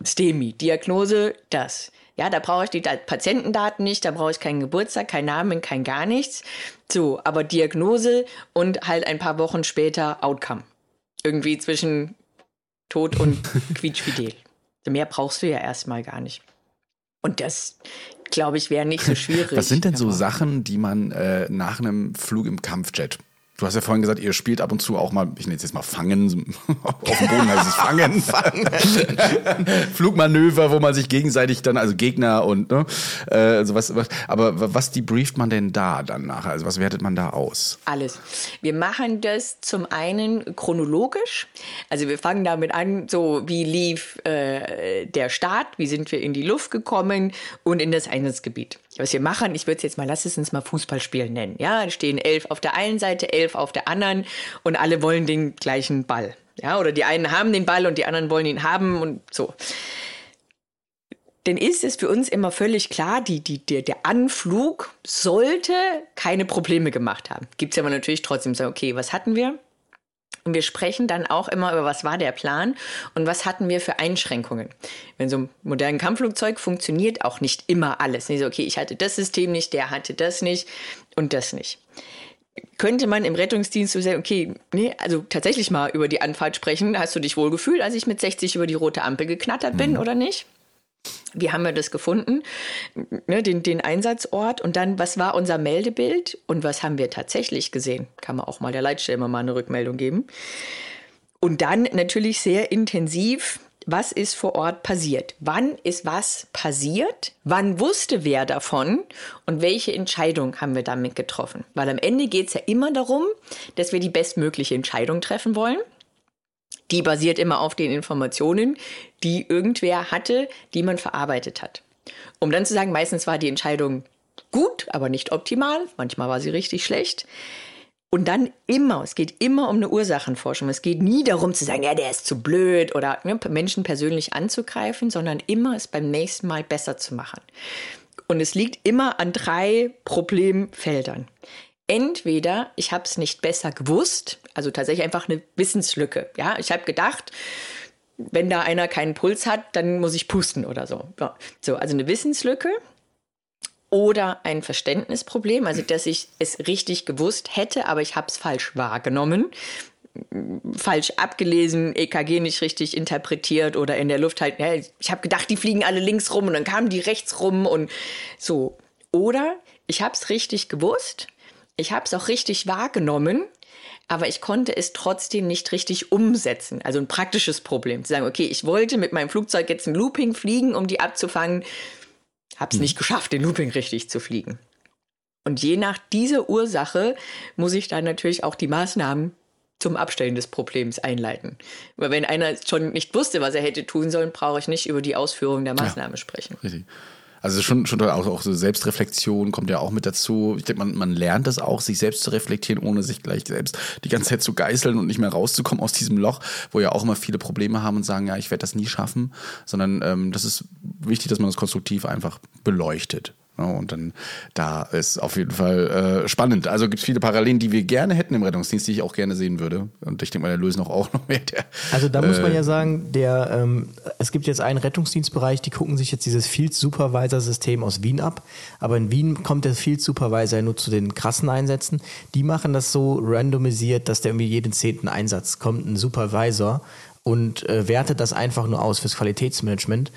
STEMI, Diagnose das. Ja, da brauche ich die Da- Patientendaten nicht, da brauche ich keinen Geburtstag, keinen Namen, kein gar nichts. So, aber Diagnose und halt ein paar Wochen später Outcome. Irgendwie zwischen Tod und quietschfidel. Mehr brauchst du ja erstmal gar nicht. Und das, glaube ich, wäre nicht so schwierig. Was sind denn so Sachen, die man äh, nach einem Flug im Kampfjet? Du hast ja vorhin gesagt, ihr spielt ab und zu auch mal, ich nenne es jetzt mal Fangen, auf dem Boden heißt es Fangen. Flugmanöver, wo man sich gegenseitig dann, also Gegner und, ne, äh, also was, was, aber was debrieft man denn da dann nachher? Also was wertet man da aus? Alles. Wir machen das zum einen chronologisch. Also wir fangen damit an, so wie lief äh, der Start, wie sind wir in die Luft gekommen und in das Einsatzgebiet. Was wir machen, ich würde es jetzt mal, lass es uns mal Fußballspielen nennen. Ja, da stehen elf auf der einen Seite, elf auf der anderen und alle wollen den gleichen Ball. Ja, oder die einen haben den Ball und die anderen wollen ihn haben und so. Denn ist es für uns immer völlig klar, die, die, der, der Anflug sollte keine Probleme gemacht haben. Gibt es aber natürlich trotzdem so, okay, was hatten wir? Und wir sprechen dann auch immer über, was war der Plan und was hatten wir für Einschränkungen. Wenn so ein modernes Kampfflugzeug funktioniert auch nicht immer alles. Nicht so, okay, ich hatte das System nicht, der hatte das nicht und das nicht. Könnte man im Rettungsdienst so sagen, okay, nee, also tatsächlich mal über die Anfahrt sprechen, hast du dich wohl gefühlt, als ich mit 60 über die rote Ampel geknattert bin oder nicht? Wie haben wir das gefunden? Ne, den, den Einsatzort und dann, was war unser Meldebild und was haben wir tatsächlich gesehen? Kann man auch mal der Leitstelle mal eine Rückmeldung geben. Und dann natürlich sehr intensiv, was ist vor Ort passiert? Wann ist was passiert? Wann wusste wer davon? Und welche Entscheidung haben wir damit getroffen? Weil am Ende geht es ja immer darum, dass wir die bestmögliche Entscheidung treffen wollen. Die basiert immer auf den Informationen, die irgendwer hatte, die man verarbeitet hat. Um dann zu sagen, meistens war die Entscheidung gut, aber nicht optimal. Manchmal war sie richtig schlecht. Und dann immer, es geht immer um eine Ursachenforschung. Es geht nie darum zu sagen, ja, der ist zu blöd oder ne, Menschen persönlich anzugreifen, sondern immer es beim nächsten Mal besser zu machen. Und es liegt immer an drei Problemfeldern. Entweder ich habe es nicht besser gewusst, also tatsächlich einfach eine Wissenslücke. Ja, ich habe gedacht, wenn da einer keinen Puls hat, dann muss ich pusten oder so. Ja. So, also eine Wissenslücke oder ein Verständnisproblem, also dass ich es richtig gewusst hätte, aber ich habe es falsch wahrgenommen, falsch abgelesen, EKG nicht richtig interpretiert oder in der Luft halt, ja, ich habe gedacht, die fliegen alle links rum und dann kamen die rechts rum und so. Oder ich habe es richtig gewusst, ich habe es auch richtig wahrgenommen, aber ich konnte es trotzdem nicht richtig umsetzen. Also ein praktisches Problem. Zu sagen, okay, ich wollte mit meinem Flugzeug jetzt ein Looping fliegen, um die abzufangen, habe es nicht geschafft, den Looping richtig zu fliegen. Und je nach dieser Ursache muss ich dann natürlich auch die Maßnahmen zum Abstellen des Problems einleiten. Weil wenn einer schon nicht wusste, was er hätte tun sollen, brauche ich nicht über die Ausführung der Maßnahme sprechen. Richtig. Also schon, schon auch, auch so Selbstreflexion kommt ja auch mit dazu. Ich denke, man, man lernt das auch, sich selbst zu reflektieren, ohne sich gleich selbst die ganze Zeit zu geißeln und nicht mehr rauszukommen aus diesem Loch, wo ja auch immer viele Probleme haben und sagen, ja, ich werde das nie schaffen, sondern ähm, das ist wichtig, dass man das konstruktiv einfach beleuchtet. Ja, und dann da ist auf jeden Fall äh, spannend. Also gibt es viele Parallelen, die wir gerne hätten im Rettungsdienst, die ich auch gerne sehen würde. Und ich denke mal, der Lösen auch noch mehr. Der, Also da muss man äh, ja sagen, der, ähm, es gibt jetzt einen Rettungsdienstbereich, die gucken sich jetzt dieses Field Supervisor System aus Wien ab. Aber in Wien kommt der Field Supervisor ja nur zu den krassen Einsätzen. Die machen das so randomisiert, dass der irgendwie jeden zehnten Einsatz kommt, ein Supervisor und äh, wertet das einfach nur aus fürs Qualitätsmanagement.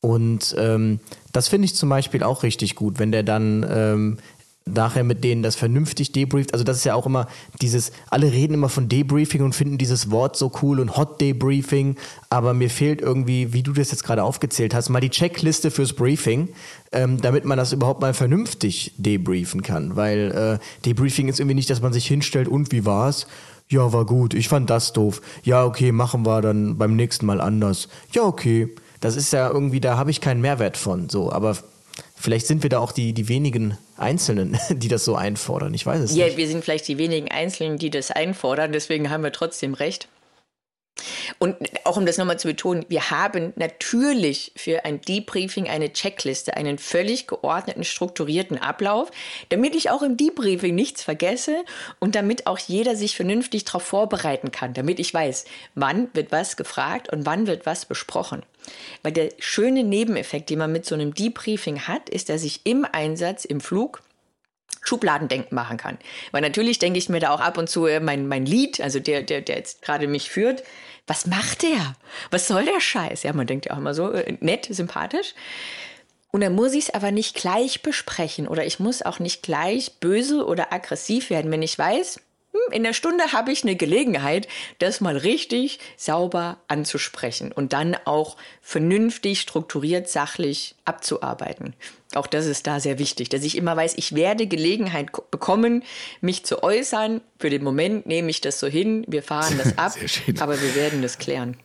Und ähm, das finde ich zum Beispiel auch richtig gut, wenn der dann ähm, nachher mit denen das vernünftig debrieft. Also das ist ja auch immer dieses, alle reden immer von Debriefing und finden dieses Wort so cool und Hot Debriefing, aber mir fehlt irgendwie, wie du das jetzt gerade aufgezählt hast, mal die Checkliste fürs Briefing, ähm, damit man das überhaupt mal vernünftig debriefen kann. Weil äh, Debriefing ist irgendwie nicht, dass man sich hinstellt und wie war's? Ja, war gut, ich fand das doof. Ja, okay, machen wir dann beim nächsten Mal anders. Ja, okay. Das ist ja irgendwie, da habe ich keinen Mehrwert von. So, aber Vielleicht sind wir da auch die, die wenigen Einzelnen, die das so einfordern. Ich weiß es Ja, nicht. wir sind vielleicht die wenigen Einzelnen, die das einfordern, deswegen haben wir trotzdem recht. Und auch um das nochmal zu betonen, wir haben natürlich für ein Debriefing eine Checkliste, einen völlig geordneten, strukturierten Ablauf, damit ich auch im Debriefing nichts vergesse und damit auch jeder sich vernünftig darauf vorbereiten kann, damit ich weiß, wann wird was gefragt und wann wird was besprochen. Weil der schöne Nebeneffekt, den man mit so einem Debriefing hat, ist, dass ich im Einsatz, im Flug, Schubladendenken machen kann. Weil natürlich denke ich mir da auch ab und zu äh, mein, mein Lied, also der, der, der jetzt gerade mich führt, was macht der? Was soll der Scheiß? Ja, man denkt ja auch immer so, äh, nett, sympathisch. Und dann muss ich es aber nicht gleich besprechen oder ich muss auch nicht gleich böse oder aggressiv werden, wenn ich weiß, in der Stunde habe ich eine Gelegenheit, das mal richtig sauber anzusprechen und dann auch vernünftig, strukturiert, sachlich abzuarbeiten. Auch das ist da sehr wichtig, dass ich immer weiß, ich werde Gelegenheit ko- bekommen, mich zu äußern. Für den Moment nehme ich das so hin, wir fahren das ab, aber wir werden das klären.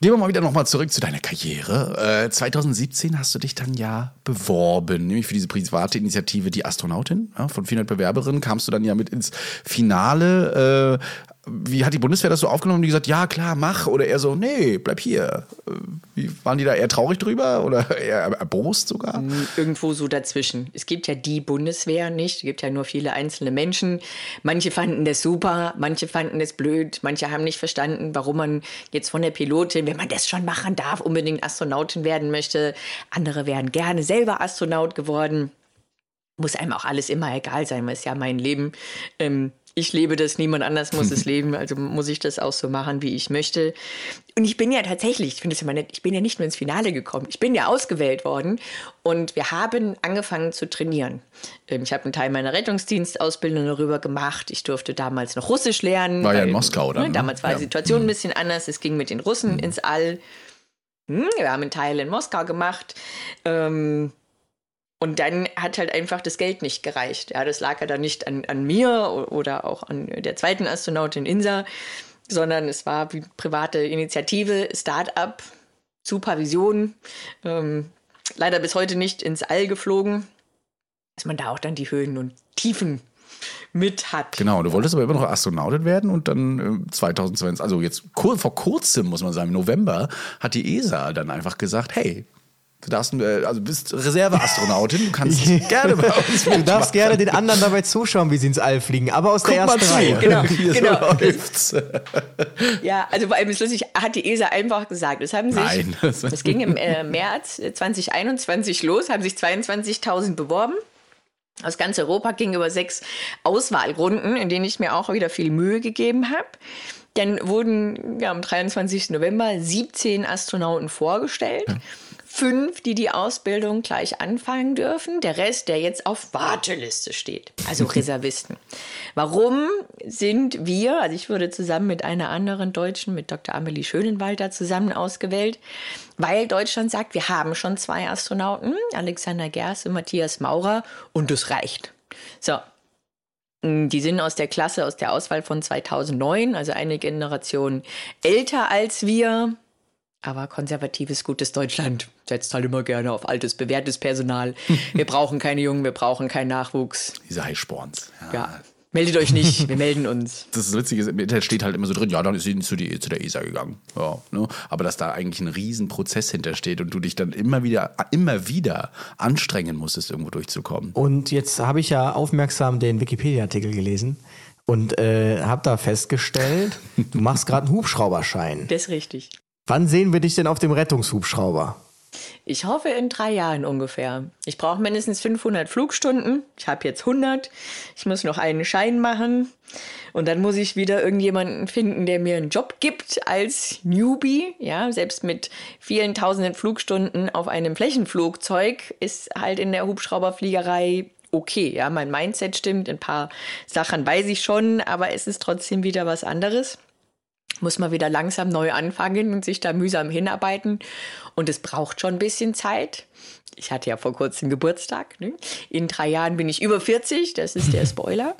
Gehen wir mal wieder nochmal zurück zu deiner Karriere. Äh, 2017 hast du dich dann ja beworben, nämlich für diese private Initiative Die Astronautin. Ja, von 400 Bewerberinnen kamst du dann ja mit ins Finale. Äh, wie hat die Bundeswehr das so aufgenommen? Die gesagt, ja klar, mach. Oder eher so, nee, bleib hier. Wie, waren die da eher traurig drüber oder eher erbost sogar? irgendwo so dazwischen. Es gibt ja die Bundeswehr nicht, es gibt ja nur viele einzelne Menschen. Manche fanden das super, manche fanden das blöd, manche haben nicht verstanden, warum man jetzt von der Pilotin, wenn man das schon machen darf, unbedingt Astronautin werden möchte. Andere wären gerne selber Astronaut geworden. Muss einem auch alles immer egal sein, weil es ja mein Leben. Ähm, ich lebe das, niemand anders muss es leben, also muss ich das auch so machen, wie ich möchte. Und ich bin ja tatsächlich, ich finde es immer nett, ich bin ja nicht nur ins Finale gekommen, ich bin ja ausgewählt worden und wir haben angefangen zu trainieren. Ähm, Ich habe einen Teil meiner Rettungsdienstausbildung darüber gemacht. Ich durfte damals noch Russisch lernen. War ja in Moskau dann, Ne, ne? damals war Ja. die Situation ein bisschen anders. Es ging mit den Russen ins All. Hm, Wir haben einen Teil in Moskau gemacht. Ähm, und dann hat halt einfach das Geld nicht gereicht. Ja, das lag ja dann nicht an, an mir oder auch an der zweiten Astronautin Insa, sondern es war wie private Initiative, Start-up, Supervision. Ähm, leider bis heute nicht ins All geflogen, dass man da auch dann die Höhen und Tiefen mit hat. Genau, du wolltest aber immer noch Astronautin werden und dann äh, 2020, also jetzt vor kurzem, muss man sagen, im November, hat die ESA dann einfach gesagt, hey, du darfst, äh, also bist Reserveastronautin, du kannst gerne bei uns Du darfst gerne den anderen dabei zuschauen, wie sie ins All fliegen, aber aus der Guck mal ersten Reihe. Genau, wie es genau. läuft's. Ja, also vor allem ist lustig, hat die ESA einfach gesagt. Es haben sich, Nein. es ging im äh, März 2021 los, haben sich 22.000 beworben. Aus ganz Europa ging über sechs Auswahlrunden, in denen ich mir auch wieder viel Mühe gegeben habe. Dann wurden ja, am 23. November 17 Astronauten vorgestellt. Fünf, die die Ausbildung gleich anfangen dürfen. Der Rest, der jetzt auf Warteliste steht. Also Reservisten. Warum sind wir, also ich wurde zusammen mit einer anderen Deutschen, mit Dr. Amelie Schönenwalder zusammen ausgewählt, weil Deutschland sagt, wir haben schon zwei Astronauten, Alexander Gers und Matthias Maurer, und das reicht. So, die sind aus der Klasse, aus der Auswahl von 2009, also eine Generation älter als wir. Aber konservatives, gutes Deutschland setzt halt immer gerne auf altes, bewährtes Personal. Wir brauchen keine Jungen, wir brauchen keinen Nachwuchs. Diese Heißsporns. Ja. Ja, meldet euch nicht, wir melden uns. Das Witzige ist, im Internet steht halt immer so drin, ja, dann ist sie zu, die, zu der ESA gegangen. Ja, ne? Aber dass da eigentlich ein Riesenprozess hintersteht und du dich dann immer wieder, immer wieder anstrengen musstest, irgendwo durchzukommen. Und jetzt habe ich ja aufmerksam den Wikipedia-Artikel gelesen und äh, habe da festgestellt, du machst gerade einen Hubschrauberschein. Das ist richtig. Wann sehen wir dich denn auf dem Rettungshubschrauber? Ich hoffe in drei Jahren ungefähr. Ich brauche mindestens 500 Flugstunden. Ich habe jetzt 100. Ich muss noch einen Schein machen. Und dann muss ich wieder irgendjemanden finden, der mir einen Job gibt als Newbie. Ja, selbst mit vielen tausenden Flugstunden auf einem Flächenflugzeug ist halt in der Hubschrauberfliegerei okay. Ja, mein Mindset stimmt. Ein paar Sachen weiß ich schon, aber es ist trotzdem wieder was anderes. Muss man wieder langsam neu anfangen und sich da mühsam hinarbeiten. Und es braucht schon ein bisschen Zeit. Ich hatte ja vor kurzem Geburtstag. Ne? In drei Jahren bin ich über 40, das ist der Spoiler.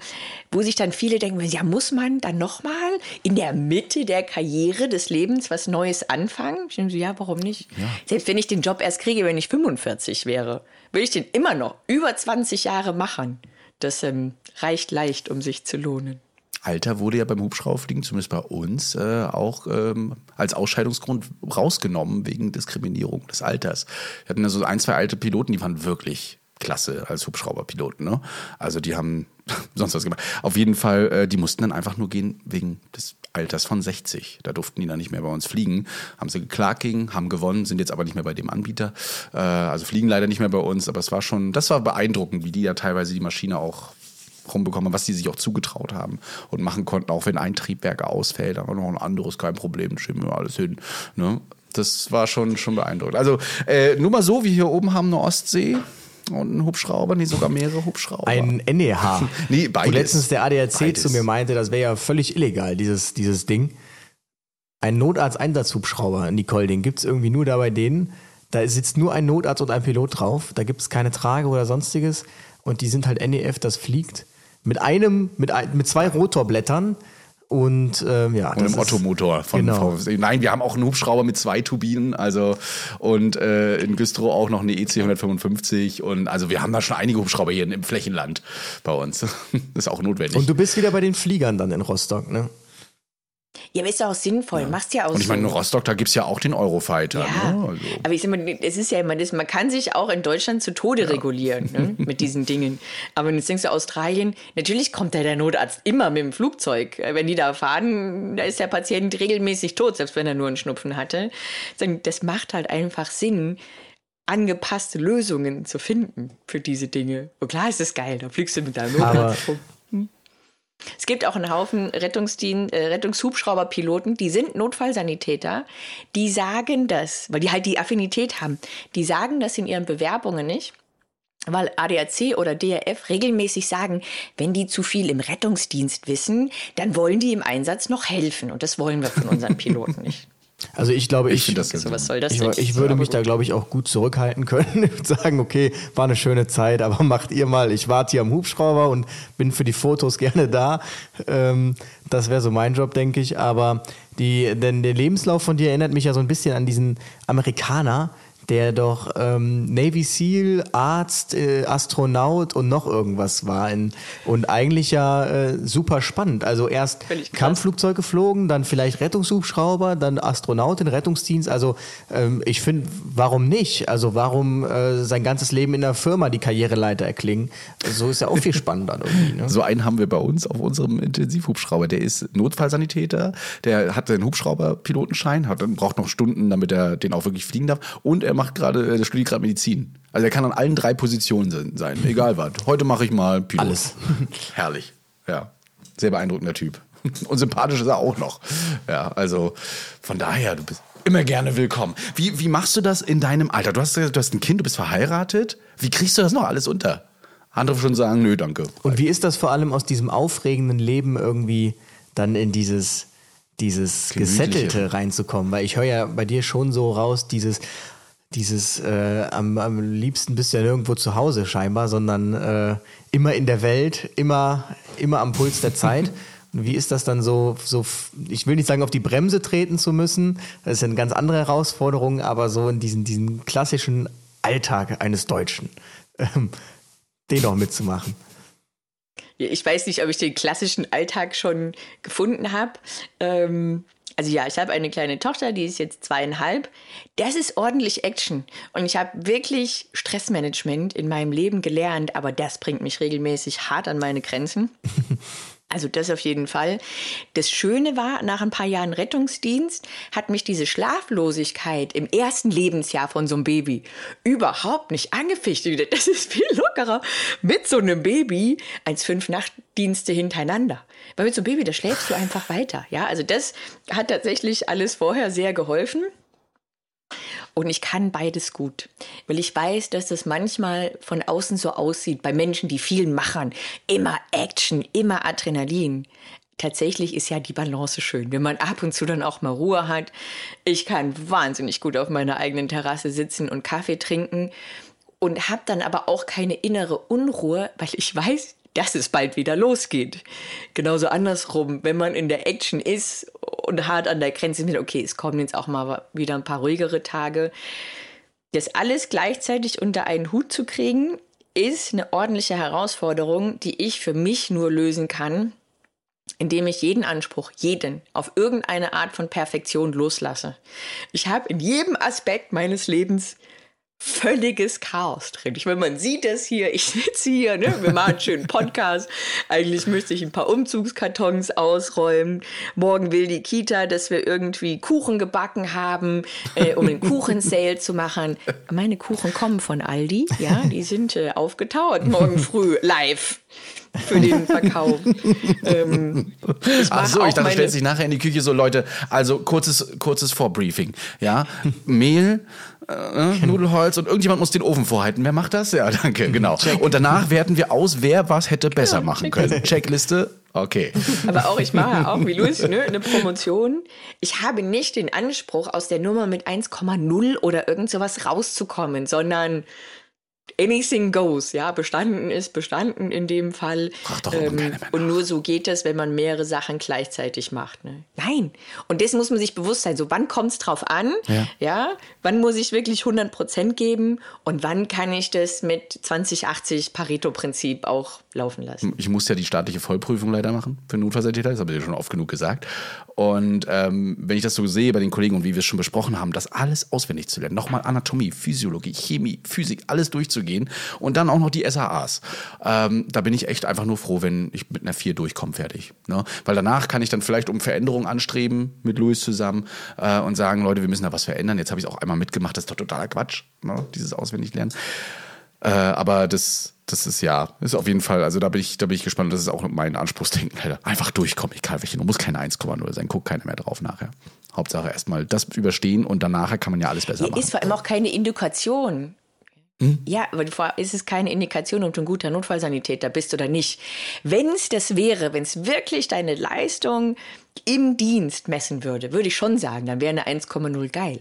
Wo sich dann viele denken, ja, muss man dann nochmal in der Mitte der Karriere des Lebens was Neues anfangen? Ich denke ja, warum nicht? Ja. Selbst wenn ich den Job erst kriege, wenn ich 45 wäre, will ich den immer noch über 20 Jahre machen. Das ähm, reicht leicht, um sich zu lohnen. Alter wurde ja beim Hubschrauberfliegen, zumindest bei uns, äh, auch ähm, als Ausscheidungsgrund rausgenommen wegen Diskriminierung des Alters. Wir hatten ja so ein, zwei alte Piloten, die waren wirklich klasse als Hubschrauberpiloten. Ne? Also die haben sonst was gemacht. Auf jeden Fall, äh, die mussten dann einfach nur gehen wegen des Alters von 60. Da durften die dann nicht mehr bei uns fliegen. Haben sie geklagt gegen, haben gewonnen, sind jetzt aber nicht mehr bei dem Anbieter. Äh, also fliegen leider nicht mehr bei uns, aber es war schon, das war beeindruckend, wie die ja teilweise die Maschine auch rumbekommen, was die sich auch zugetraut haben und machen konnten, auch wenn ein Triebwerk ausfällt, aber noch ein anderes, kein Problem, schieben wir alles hin. Ne? Das war schon, schon beeindruckend. Also äh, nur mal so, wir hier oben haben eine Ostsee und einen Hubschrauber, nee, sogar mehrere Hubschrauber. Ein NEH. nee, beides. Wo letztens der ADAC beides. zu mir meinte, das wäre ja völlig illegal, dieses, dieses Ding. Ein Notarzt-Einsatzhubschrauber, Nicole, den gibt es irgendwie nur da bei denen. Da sitzt nur ein Notarzt und ein Pilot drauf. Da gibt es keine Trage oder sonstiges. Und die sind halt NEF, das fliegt mit einem, mit, ein, mit zwei Rotorblättern. Und ähm, ja, und einem Ottomotor von genau. VfC. Nein, wir haben auch einen Hubschrauber mit zwei Turbinen, also und äh, in Güstrow auch noch eine EC 155 und also wir haben da schon einige Hubschrauber hier im Flächenland bei uns. das ist auch notwendig. Und du bist wieder bei den Fliegern dann in Rostock, ne? Ja, aber ist doch auch sinnvoll. Ja. Machst ja auch Und ich meine, in Rostock, da gibt es ja auch den Eurofighter. Ja. Ne? Also. Aber ich sag mal, es ist ja immer das, man kann sich auch in Deutschland zu Tode ja. regulieren ne? mit diesen Dingen. Aber jetzt denkst du, Australien, natürlich kommt da der Notarzt immer mit dem Flugzeug. Wenn die da fahren, da ist der Patient regelmäßig tot, selbst wenn er nur einen Schnupfen hatte. Das macht halt einfach Sinn, angepasste Lösungen zu finden für diese Dinge. Und klar ist es geil, da fliegst du mit deinem Notarzt rum. Es gibt auch einen Haufen Rettungsdien äh, Rettungshubschrauberpiloten, die sind Notfallsanitäter, die sagen das, weil die halt die Affinität haben, die sagen das in ihren Bewerbungen nicht weil ADAC oder DRF regelmäßig sagen, wenn die zu viel im Rettungsdienst wissen, dann wollen die im Einsatz noch helfen. Und das wollen wir von unseren Piloten nicht. Also ich glaube, ich, ich, das so, was soll das ich, ich würde mich gut. da, glaube ich, auch gut zurückhalten können und sagen, okay, war eine schöne Zeit, aber macht ihr mal, ich warte hier am Hubschrauber und bin für die Fotos gerne da. Ähm, das wäre so mein Job, denke ich. Aber die, denn der Lebenslauf von dir erinnert mich ja so ein bisschen an diesen Amerikaner, der doch ähm, Navy SEAL, Arzt, äh, Astronaut und noch irgendwas war. In, und eigentlich ja äh, super spannend. Also erst Kampfflugzeug geflogen, dann vielleicht Rettungshubschrauber, dann Astronaut in Rettungsdienst. Also ähm, ich finde, warum nicht? Also warum äh, sein ganzes Leben in der Firma die Karriereleiter erklingen? So ist ja auch viel spannender irgendwie. Ne? So einen haben wir bei uns auf unserem Intensivhubschrauber. Der ist Notfallsanitäter, der hat den Hubschrauberpilotenschein, hat, braucht noch Stunden, damit er den auch wirklich fliegen darf. Und er macht gerade, der studiert gerade Medizin. Also er kann an allen drei Positionen sein, egal was. Heute mache ich mal Pilot. Alles. Herrlich. Ja. Sehr beeindruckender Typ. Und sympathisch ist er auch noch. Ja, also von daher, du bist immer gerne willkommen. Wie, wie machst du das in deinem Alter? Du hast, du hast ein Kind, du bist verheiratet. Wie kriegst du das noch alles unter? Andere schon sagen, nö, danke. Und wie ist das vor allem aus diesem aufregenden Leben irgendwie dann in dieses dieses Gesettelte reinzukommen, weil ich höre ja bei dir schon so raus, dieses, dieses äh, am, am liebsten bist du ja nirgendwo zu Hause scheinbar, sondern äh, immer in der Welt, immer, immer am Puls der Zeit. Und wie ist das dann so, so, ich will nicht sagen, auf die Bremse treten zu müssen, das eine ganz andere Herausforderung, aber so in diesen, diesen klassischen Alltag eines Deutschen, ähm, den auch mitzumachen. Ich weiß nicht, ob ich den klassischen Alltag schon gefunden habe. Ähm, also ja, ich habe eine kleine Tochter, die ist jetzt zweieinhalb. Das ist ordentlich Action. Und ich habe wirklich Stressmanagement in meinem Leben gelernt, aber das bringt mich regelmäßig hart an meine Grenzen. Also das auf jeden Fall. Das Schöne war, nach ein paar Jahren Rettungsdienst hat mich diese Schlaflosigkeit im ersten Lebensjahr von so einem Baby überhaupt nicht angefichtet. Das ist viel lockerer mit so einem Baby als fünf Nachtdienste hintereinander. Weil mit so einem Baby, da schläfst du einfach weiter. Ja, also das hat tatsächlich alles vorher sehr geholfen. Und ich kann beides gut, weil ich weiß, dass das manchmal von außen so aussieht, bei Menschen, die viel machen, immer Action, immer Adrenalin. tatsächlich ist ja die Balance schön, wenn man ab und zu dann auch mal Ruhe hat. Ich kann wahnsinnig gut auf meiner eigenen Terrasse sitzen und Kaffee trinken und habe dann aber auch keine innere Unruhe, weil ich weiß, dass es bald wieder losgeht. Genauso andersrum, wenn man in der Action ist und hart an der Grenze ist, okay, es kommen jetzt auch mal wieder ein paar ruhigere Tage. Das alles gleichzeitig unter einen Hut zu kriegen, ist eine ordentliche Herausforderung, die ich für mich nur lösen kann, indem ich jeden Anspruch, jeden, auf irgendeine Art von Perfektion loslasse. Ich habe in jedem Aspekt meines Lebens völliges Chaos drin. Ich meine, man sieht das hier, ich sitze hier, ne? wir machen einen schönen Podcast. Eigentlich müsste ich ein paar Umzugskartons ausräumen. Morgen will die Kita, dass wir irgendwie Kuchen gebacken haben, äh, um einen Kuchensale zu machen. Meine Kuchen kommen von Aldi, ja, die sind äh, aufgetaut morgen früh live für den Verkauf. ähm, Ach so, ich dachte, du stellst dich nachher in die Küche so, Leute, also kurzes, kurzes Vorbriefing. Ja, Mehl, äh, Nudelholz und irgendjemand muss den Ofen vorhalten. Wer macht das? Ja, danke, genau. Check. Und danach werten wir aus, wer was hätte besser genau, machen können. Checkliste, okay. Aber auch, ich mache auch wie Luis ne, eine Promotion. Ich habe nicht den Anspruch, aus der Nummer mit 1,0 oder irgend sowas rauszukommen, sondern anything goes, ja, bestanden ist bestanden in dem Fall. Doch ähm, und nur so geht es, wenn man mehrere Sachen gleichzeitig macht. Ne? Nein. Und das muss man sich bewusst sein. So, wann kommt es drauf an? Ja. ja. Wann muss ich wirklich 100 Prozent geben? Und wann kann ich das mit 2080 Pareto-Prinzip auch laufen lassen? Ich muss ja die staatliche Vollprüfung leider machen für Notfallsanitäter. Das habe ich ja schon oft genug gesagt. Und ähm, wenn ich das so sehe bei den Kollegen und wie wir es schon besprochen haben, das alles auswendig zu lernen, nochmal Anatomie, Physiologie, Chemie, Physik, alles durchzugehen und dann auch noch die SAAs. Ähm, da bin ich echt einfach nur froh, wenn ich mit einer 4 durchkomme, fertig. Ne? Weil danach kann ich dann vielleicht um Veränderungen anstreben mit Louis zusammen äh, und sagen, Leute, wir müssen da was verändern. Jetzt habe ich es auch einmal mitgemacht, das ist doch totaler Quatsch, ne? dieses Auswendiglernen. Äh, aber das, das ist ja, ist auf jeden Fall, also da bin ich, da bin ich gespannt. Das ist auch mein Anspruchsdenken. Einfach durchkommen, egal welche. Du musst keine 1,0 sein, guckt keiner mehr drauf nachher. Hauptsache erstmal das überstehen und danach kann man ja alles besser Hier machen. Ist vor allem auch keine Indikation. Hm? Ja, aber ist es keine Indikation, ob du ein guter Notfallsanitäter bist oder nicht. Wenn es das wäre, wenn es wirklich deine Leistung im Dienst messen würde, würde ich schon sagen, dann wäre eine 1,0 geil.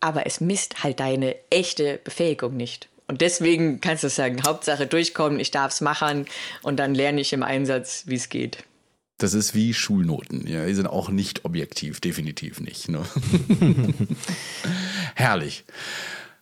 Aber es misst halt deine echte Befähigung nicht. Und deswegen kannst du sagen, Hauptsache durchkommen, ich darf es machen und dann lerne ich im Einsatz, wie es geht. Das ist wie Schulnoten. Ja, die sind auch nicht objektiv, definitiv nicht. Ne? Herrlich.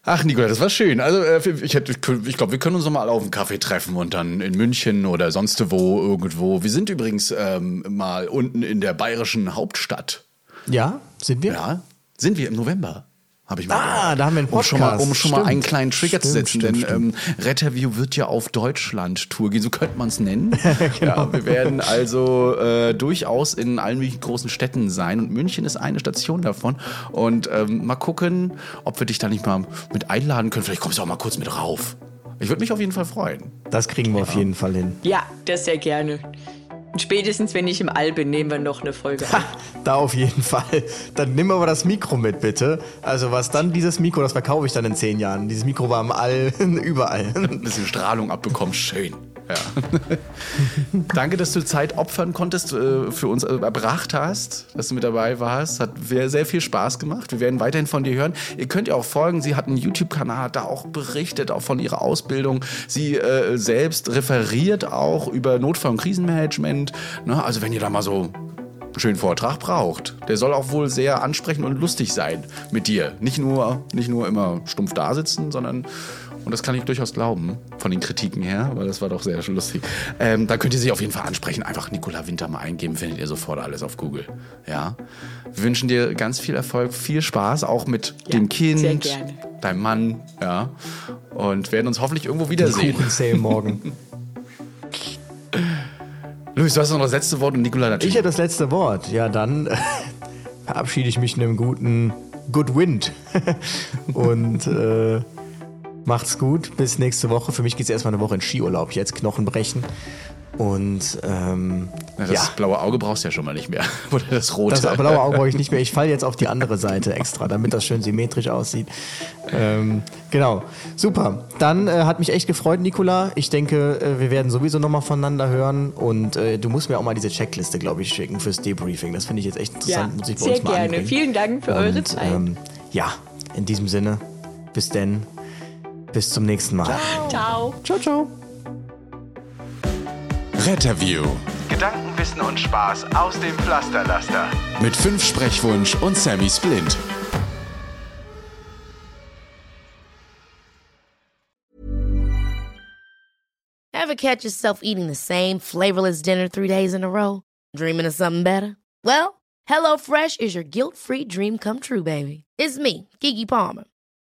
Ach, Nicola, das war schön. Also, äh, ich, ich glaube, wir können uns noch mal auf einen Kaffee treffen und dann in München oder sonst wo irgendwo. Wir sind übrigens ähm, mal unten in der bayerischen Hauptstadt. Ja, sind wir? Ja, sind wir im November. Habe ich mal ah, gehört. da haben wir einen Podcast. Um schon mal, um schon mal einen kleinen Trigger stimmt, zu setzen, stimmt, denn stimmt. Ähm, Retterview wird ja auf Deutschland-Tour gehen, so könnte man es nennen. genau. ja, wir werden also äh, durchaus in allen möglichen großen Städten sein und München ist eine Station davon. Und ähm, mal gucken, ob wir dich da nicht mal mit einladen können. Vielleicht kommst du auch mal kurz mit rauf. Ich würde mich auf jeden Fall freuen. Das kriegen wir ja. auf jeden Fall hin. Ja, das sehr gerne. Spätestens, wenn ich im All bin, nehmen wir noch eine Folge. Ha, da auf jeden Fall. Dann nimm aber das Mikro mit, bitte. Also was dann dieses Mikro, das verkaufe ich dann in zehn Jahren. Dieses Mikro war im All, überall. Ein bisschen Strahlung abbekommen, schön. Ja. Danke, dass du Zeit opfern konntest, äh, für uns äh, erbracht hast, dass du mit dabei warst. Hat sehr viel Spaß gemacht. Wir werden weiterhin von dir hören. Ihr könnt ihr auch folgen. Sie hat einen YouTube-Kanal, hat da auch berichtet, auch von ihrer Ausbildung. Sie äh, selbst referiert auch über Notfall- und Krisenmanagement. Ne? Also wenn ihr da mal so einen schönen Vortrag braucht. Der soll auch wohl sehr ansprechend und lustig sein mit dir. Nicht nur, nicht nur immer stumpf da sitzen, sondern und das kann ich durchaus glauben, von den Kritiken her, aber das war doch sehr lustig. Ähm, da könnt ihr sich auf jeden Fall ansprechen. Einfach Nicola Winter mal eingeben, findet ihr sofort alles auf Google. Ja. Wir wünschen dir ganz viel Erfolg, viel Spaß, auch mit ja, dem Kind, deinem Mann, ja. Und werden uns hoffentlich irgendwo wiedersehen. Kuchen morgen. Luis, du hast noch das letzte Wort und Nicola natürlich. Ich habe das letzte Wort. Ja, dann verabschiede ich mich in einem guten Good Wind. und äh, Macht's gut, bis nächste Woche. Für mich geht's erstmal eine Woche in Skiurlaub jetzt, Knochen brechen. Und ähm, Na, das Ja. blaue Auge brauchst du ja schon mal nicht mehr. Oder das rote. Das blaue Auge brauche ich nicht mehr. Ich falle jetzt auf die andere Seite extra, damit das schön symmetrisch aussieht. Ähm, genau. Super. Dann äh, hat mich echt gefreut, Nicola. Ich denke, äh, wir werden sowieso nochmal voneinander hören. Und äh, du musst mir auch mal diese Checkliste, glaube ich, schicken fürs Debriefing. Das finde ich jetzt echt interessant. Muss ich bei sehr uns mal gerne. anbringen. Vielen Dank für eure Und, Zeit. Ähm, ja, in diesem Sinne, bis denn. Bis zum nächsten Mal. Ciao. ciao. ciao. Retterview. Gedanken, Wissen und Spaß aus dem Pflasterlaster. Mit fünf Sprechwunsch und Sammy Splint. Ever catch yourself eating the same flavorless dinner three days in a row? Dreaming of something better? Well, HelloFresh is your guilt-free dream come true, baby. It's me, Kiki Palmer.